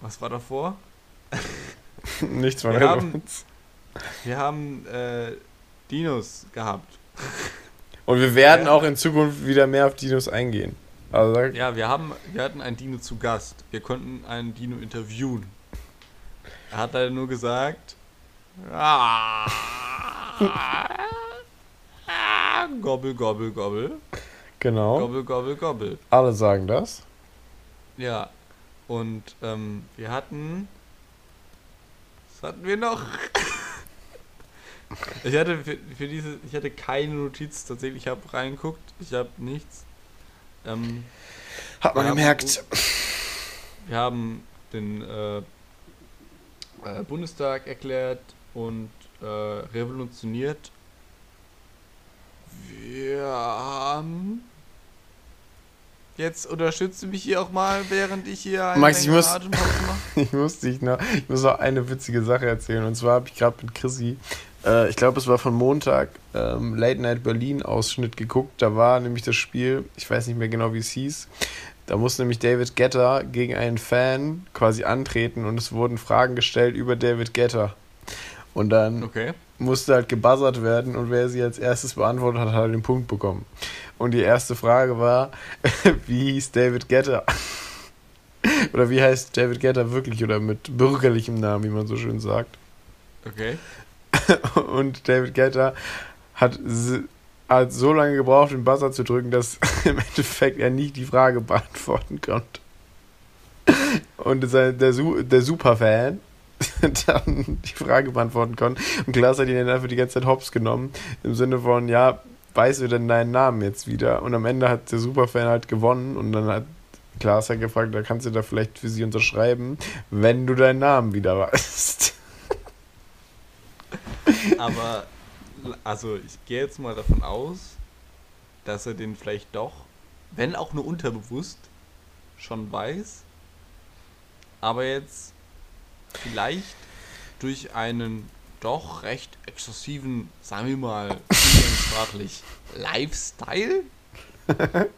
Was war davor? Nichts von Wir haben- Relevanz. Wir haben äh, Dinos gehabt. Und wir werden Ja. auch in Zukunft wieder mehr auf Dinos eingehen. Also Ja, wir haben, wir hatten einen Dino zu Gast. Wir konnten einen Dino interviewen. Er hat leider nur gesagt. "Ah, ah, Gobbel, gobbel, gobbel. genau. Gobbel, gobbel, gobbel. Alle sagen das. Ja. Und ähm, wir hatten. Was hatten wir noch? ich hatte für, für diese. Ich hatte keine Notiz tatsächlich. Ich habe reingeguckt. Ich habe nichts. Ähm, Hat man Wir haben- gemerkt. wir haben den äh, äh, Bundestag erklärt und äh, revolutioniert. Wir haben. Jetzt unterstützt du mich hier auch mal, während ich hier eine Max, ich muss- Atempause mache. Ich muss, dich noch, ich muss noch eine witzige Sache erzählen. Und zwar habe ich gerade mit Chrissy, äh, ich glaube, es war von Montag, ähm, Late Night Berlin Ausschnitt geguckt. Da war nämlich das Spiel, ich weiß nicht mehr genau, wie es hieß. Da musste nämlich David Getter gegen einen Fan quasi antreten und es wurden Fragen gestellt über David Getter. Und dann Okay. Musste halt gebuzzert werden und wer sie als erstes beantwortet hat, hat halt den Punkt bekommen. Und die erste Frage war, wie hieß David Getter? Oder wie heißt David Getter wirklich oder mit bürgerlichem Namen, wie man so schön sagt. Okay. Und David Getter hat, hat so lange gebraucht, den Buzzer zu drücken, dass im Endeffekt er nicht die Frage beantworten konnte. Und der, der Superfan dann die Frage beantworten konnte. Und Klaas hat ihn dann einfach die ganze Zeit hops genommen. Im Sinne von, ja, weißt du denn deinen Namen jetzt wieder? Und am Ende hat der Superfan halt gewonnen und dann hat Klaas halt gefragt, da kannst du da vielleicht für sie unterschreiben, wenn du deinen Namen wieder weißt. Aber, also ich gehe jetzt mal davon aus, dass er den vielleicht doch, wenn auch nur unterbewusst, schon weiß. Aber jetzt vielleicht durch einen doch recht exzessiven, sagen wir mal, umgangssprachlich Lifestyle.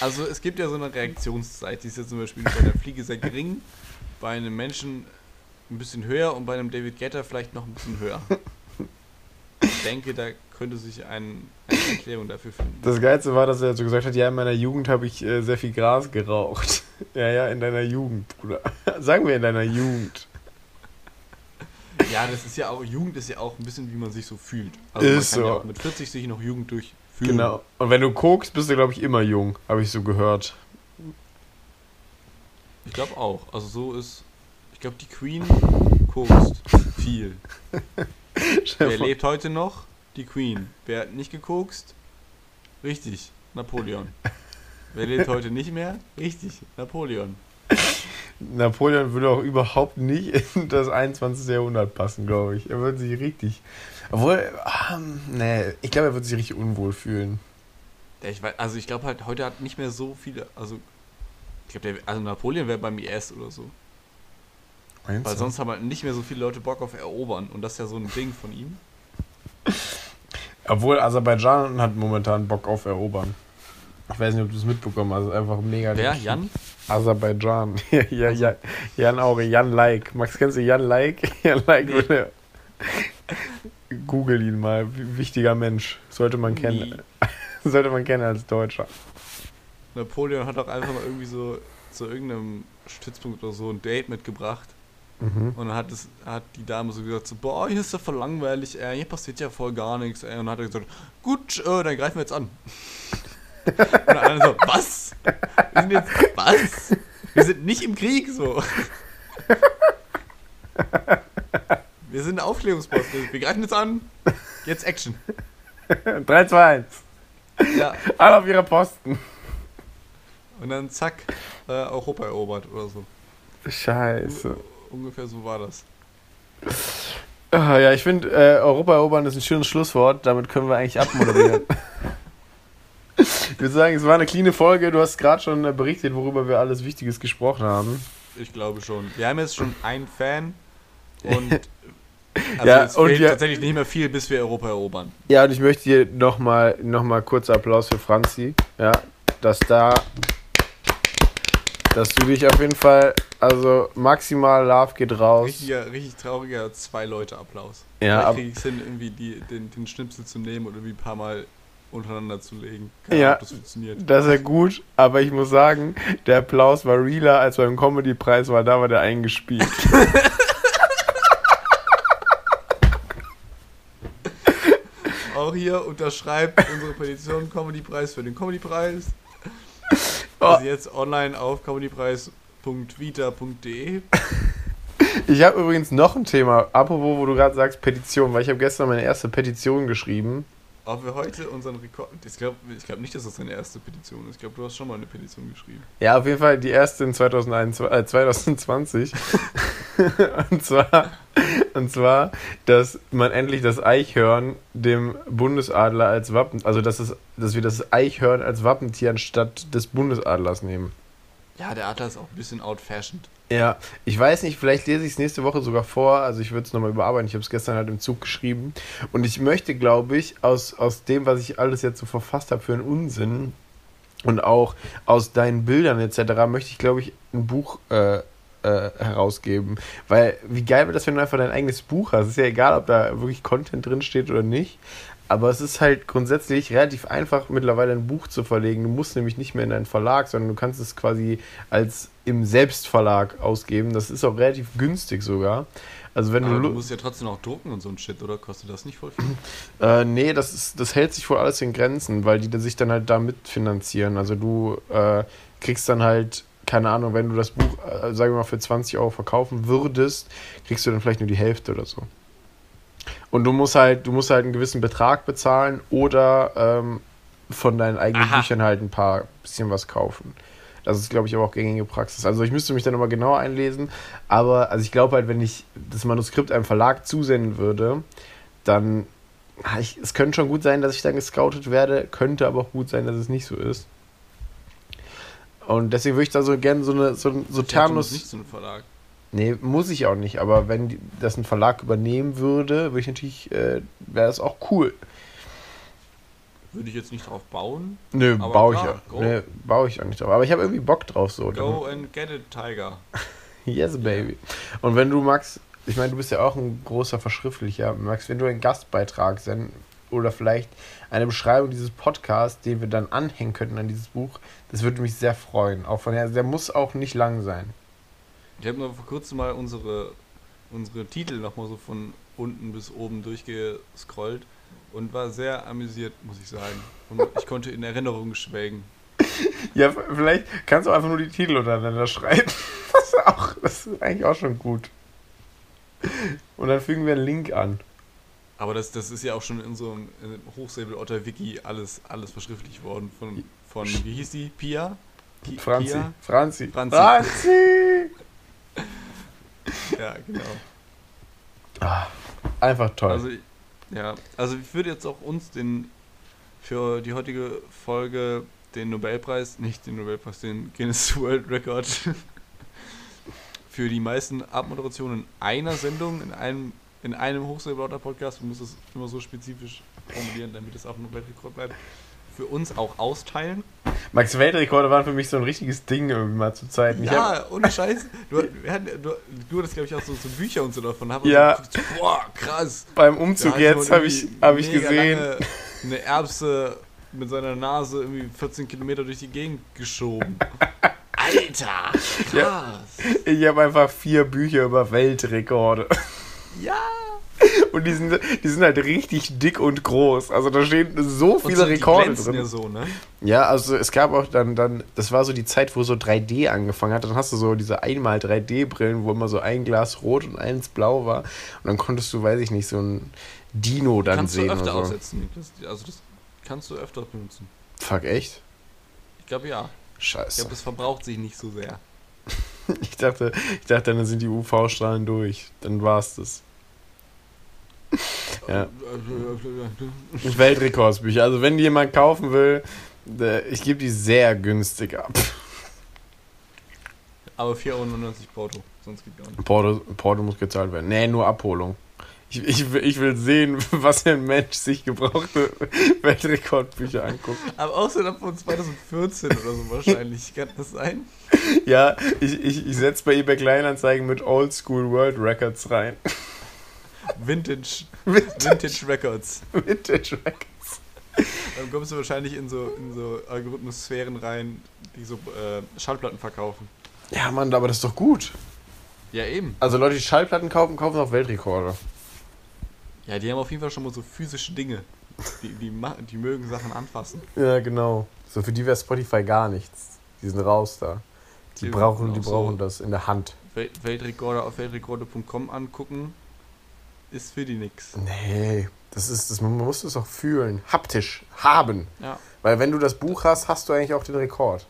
Also es gibt ja so eine Reaktionszeit, die ist ja zum Beispiel bei der Fliege sehr gering, bei einem Menschen ein bisschen höher und bei einem David Guetta vielleicht noch ein bisschen höher. Ich denke, da könnte sich ein, eine Erklärung dafür finden. Das Geilste war, dass er so gesagt hat, ja, in meiner Jugend habe ich äh, sehr viel Gras geraucht. ja, ja, in deiner Jugend, Bruder. Sagen wir in deiner Jugend. Ja, das ist ja auch, Jugend ist ja auch ein bisschen, wie man sich so fühlt. Also man Ist kann ja so. auch mit 40 sich noch Jugend durchfühlen. Genau. Und wenn du guckst, bist du, glaube ich, immer jung, habe ich so gehört. Ich glaube auch. Also so ist, ich glaube, die Queen kokst viel. Wer lebt heute noch? Die Queen. Wer hat nicht gekokst? Richtig, Napoleon. Wer lebt heute nicht mehr? Richtig, Napoleon. Napoleon würde auch überhaupt nicht in das 21. Jahrhundert passen, glaube ich. Er würde sich richtig. Obwohl, ähm, nee, ich glaube, er würde sich richtig unwohl fühlen. Der, ich weiß, also ich glaube halt, heute hat nicht mehr so viele, also ich glaube, der- also Napoleon wäre beim IS oder so. Meinst Weil sonst haben halt nicht mehr so viele Leute Bock auf Erobern und das ist ja so ein Ding von ihm. Obwohl, Aserbaidschan hat momentan Bock auf Erobern. Ich weiß nicht, ob du es mitbekommen hast. Einfach mega. Wer? Jan? Aserbaidschan. ja, ja, ja, Jan Aure, Jan Like. Max, kennst du Jan Like? Jan Like Nee. würde. Google ihn mal. Wichtiger Mensch. Sollte man kennen. Nie. Sollte man kennen als Deutscher. Napoleon hat auch einfach mal irgendwie so zu irgendeinem Stützpunkt oder so ein Date mitgebracht. Mhm. Und dann hat, es, hat die Dame so gesagt, so, boah, hier ist ja voll langweilig, ey, hier passiert ja voll gar nichts. Ey. Und dann hat er gesagt, gut, äh, dann greifen wir jetzt an. Und dann so, was? Wir sind jetzt, was? Wir sind nicht im Krieg, so. Wir sind eine Aufklärungspost, wir greifen jetzt an. Jetzt Action. 3, 2, 1. Ja. Alle auf ihre Posten. Und dann zack, äh, Europa erobert oder so. Scheiße. Ungefähr so war das. Ah, ja, ich finde, äh, Europa erobern ist ein schönes Schlusswort. Damit können wir eigentlich abmoderieren. ich würde sagen, es war eine kleine Folge. Du hast gerade schon äh, berichtet, worüber wir alles Wichtiges gesprochen haben. Ich glaube schon. Wir haben jetzt schon einen Fan und also Ja, es und fehlt wir- tatsächlich nicht mehr viel, bis wir Europa erobern. Ja, und ich möchte hier nochmal noch mal kurz Applaus für Franzi. Ja, dass da, dass du dich auf jeden Fall, also maximal Love geht raus. Richtiger, richtig trauriger Zwei-Leute-Applaus. Ja, ab- kriege ich es hin, irgendwie die, den, den Schnipsel zu nehmen und irgendwie ein paar Mal untereinander zu legen. Keine Ja. Ahnung, ob das funktioniert. Das ist ja gut, aber ich muss sagen, der Applaus war realer als beim Comedy-Preis, weil da war der eingespielt. Auch hier unterschreibt unsere Petition Comedy-Preis für den Comedy-Preis. Also jetzt online auf comedypreis.vita.de. Ich habe übrigens noch ein Thema, apropos, wo du gerade sagst Petition, weil ich habe gestern meine erste Petition geschrieben. Ob wir heute unseren Rekord. Ich glaube ich glaub nicht, dass das deine erste Petition ist. Ich glaube, du hast schon mal eine Petition geschrieben. Ja, auf jeden Fall die erste in 2021, äh, 2020. und, zwar, und zwar, dass man endlich das Eichhörn dem Bundesadler als Wappen, also dass, es, dass wir das Eichhörn als Wappentier anstatt des Bundesadlers nehmen. Ja, der Adler ist auch ein bisschen old-fashioned. Ja, ich weiß nicht, vielleicht lese ich es nächste Woche sogar vor. Also ich würde es nochmal überarbeiten. Ich habe es gestern halt im Zug geschrieben. Und ich möchte, glaube ich, aus, aus dem, was ich alles jetzt so verfasst habe für einen Unsinn und auch aus deinen Bildern etc., möchte ich, glaube ich, ein Buch äh, äh, herausgeben. Weil wie geil wäre das, wenn du einfach dein eigenes Buch hast. Ist ja egal, ob da wirklich Content drin steht oder nicht. Aber es ist halt grundsätzlich relativ einfach, mittlerweile ein Buch zu verlegen. Du musst nämlich nicht mehr in deinen Verlag, sondern du kannst es quasi als im Selbstverlag ausgeben. Das ist auch relativ günstig sogar. Also wenn Aber du, du musst ja trotzdem auch drucken und so ein Shit, oder? Kostet das nicht voll viel? äh, nee, das, ist, das hält sich wohl alles in Grenzen, weil die sich dann halt da mitfinanzieren. Also du äh, kriegst dann halt, keine Ahnung, wenn du das Buch, äh, sagen wir mal, für 20 Euro verkaufen würdest, kriegst du dann vielleicht nur die Hälfte oder so. Und du musst halt, du musst halt einen gewissen Betrag bezahlen oder ähm, von deinen eigenen Aha. Büchern halt ein paar bisschen was kaufen. Das ist, glaube ich, aber auch gängige Praxis. Also ich müsste mich dann nochmal genauer einlesen. Aber also ich glaube halt, wenn ich das Manuskript einem Verlag zusenden würde, dann. ah, Ich, es könnte schon gut sein, dass ich dann gescoutet werde, könnte aber auch gut sein, dass es nicht so ist. Und deswegen würde ich da so gerne so eine so, so musst nicht so einen Verlag. Nee, muss ich auch nicht, aber wenn die, das ein Verlag übernehmen würde, würde ich natürlich, äh, wäre das auch cool. Würde ich jetzt nicht drauf bauen. Nö, baue ich klar, ja. Nee, baue ich auch nicht drauf. Aber ich habe irgendwie Bock drauf so. Go and get it, Tiger. Yes, baby. Und wenn du, Max, ich meine, du bist ja auch ein großer Verschriftlicher, Max, wenn du einen Gastbeitrag senden oder vielleicht eine Beschreibung dieses Podcasts, den wir dann anhängen könnten an dieses Buch, das würde mich sehr freuen. Auch von her, der muss auch nicht lang sein. Ich habe noch vor kurzem mal unsere, unsere Titel nochmal so von unten bis oben durchgescrollt und war sehr amüsiert, muss ich sagen. Und ich konnte in Erinnerung schwelgen. Ja, vielleicht kannst du einfach nur die Titel untereinander schreiben. Das ist, auch, das ist eigentlich auch schon gut. Und dann fügen wir einen Link an. Aber das, das ist ja auch schon in so einem Hochsäbel Otter Wiki alles, alles verschriftlicht worden. Von, von, wie hieß die? Pia? Franzi. Pia? Franzi. Franzi. Franzi. Ja, genau. Ah, einfach toll. Also, ja, also ich würde jetzt auch uns den für die heutige Folge den Nobelpreis, nicht den Nobelpreis, den Guinness World Record für die meisten Abmoderationen in einer Sendung, in einem, in einem Hochsäbelauter Podcast, man muss es immer so spezifisch formulieren, damit es auch ein Nobelrekord bleibt, für uns auch austeilen. Max Weltrekorde waren für mich so ein richtiges Ding irgendwie mal zu Zeiten. Hab, Ja, ohne Scheiß. Du, wir hatten, du, du hattest, glaube ich, auch so, so Bücher und so davon. Hab Ja. So, boah, krass. beim Umzug jetzt habe ich, hab ich gesehen. lange Eine Erbse mit seiner Nase irgendwie 14 Kilometer durch die Gegend geschoben. Alter, krass. Ja. Ich habe einfach vier Bücher über Weltrekorde. Ja. Und die sind, die sind halt richtig dick und groß. Also da stehen so Und viele so, die Rekorde glänzen drin. ja so, ne? Ja, also es gab auch dann, dann, das war so die Zeit, wo so 3D angefangen hat. Dann hast du so diese einmal 3D-Brillen, wo immer so ein Glas rot und eins blau war. Und dann konntest du, weiß ich nicht, so ein Dino dann kannst sehen du öfter so. aussetzen. Das, also das kannst du öfter benutzen. Fuck, echt? Ich glaube ja. Ich Scheiße. glaube, es verbraucht sich nicht so sehr. Ich dachte, ich dachte, dann sind die UV-Strahlen durch. Dann war's das. Ja. Weltrekordsbücher. Also wenn die jemand kaufen will, ich gebe die sehr günstig ab. Aber 4,99 Euro brutto. Sonst geht gar nicht. Porto, Porto muss gezahlt werden. Nee, nur Abholung. Ich, ich, will- ich will sehen, was ein Mensch sich gebrauchte Weltrekordbücher anguckt. Aber auch so dann von 2014 oder so wahrscheinlich. Kann das sein? Ja, ich, ich, ich setze bei eBay Kleinanzeigen mit Oldschool World Records rein. Vintage, Vintage, Vintage Records. Vintage Records. Dann kommst du wahrscheinlich in so, in so Algorithmus-Sphären rein, die so äh, Schallplatten verkaufen. Ja, Mann, aber das ist doch gut. Ja, eben. Also Leute, die Schallplatten kaufen, kaufen auch Weltrekorde. Ja, die haben auf jeden Fall schon mal so physische Dinge. Die, die, die mögen Sachen anfassen. Ja, genau. So für die wäre Spotify gar nichts. Die sind raus da. Die Die brauchen, die auch so- brauchen das in der Hand. Wel Weltrekorde auf weltrekorde.com angucken. Ist für die nix. Nee, das ist das, man muss es auch fühlen. Haptisch, haben. Ja. Weil wenn du das Buch hast, hast du eigentlich auch den Rekord.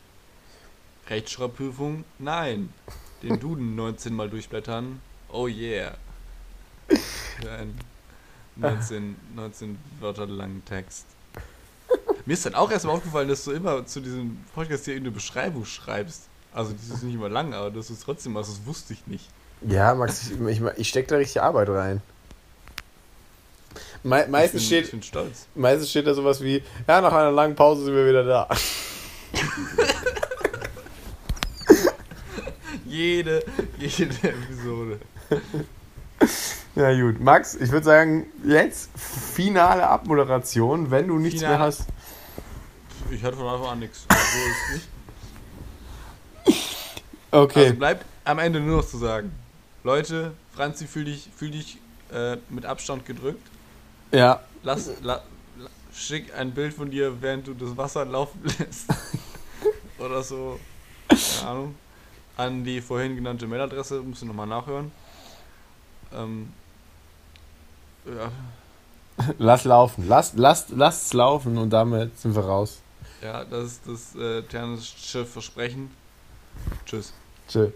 Rechtschreibprüfung? Nein. Den Duden 19 Mal durchblättern? Oh yeah. Für einen 19, 19 Wörter langen Text. Mir ist dann auch erstmal aufgefallen, dass du immer zu diesem Podcast hier eine Beschreibung schreibst. Also, das ist nicht immer lang, aber das ist trotzdem was, das wusste ich nicht. Ja, Max, ich, ich, ich stecke da richtig Arbeit rein. Me meistens, ich bin, steht, ich bin stolz. meistens steht da sowas wie, ja, nach einer langen Pause sind wir wieder da. Jede, jede Episode. Ja, gut. Max, ich würde sagen, jetzt finale Abmoderation, wenn du nichts Finale- mehr hast. Ich hatte von Anfang an nichts. So. Okay. Also bleibt am Ende nur noch zu sagen. Leute, Franzi, fühl dich, fühl dich äh, mit Abstand gedrückt. Ja. Lass, la, la, schick ein Bild von dir, während du das Wasser laufen lässt. Oder so. Keine Ahnung. An die vorhin genannte Mailadresse, musst du nochmal nachhören. Ähm, ja, Lass laufen. Lass, lass, lass es laufen und damit sind wir raus. ja, das ist das äh, Ternes Versprechen. Tschüss. Tschö.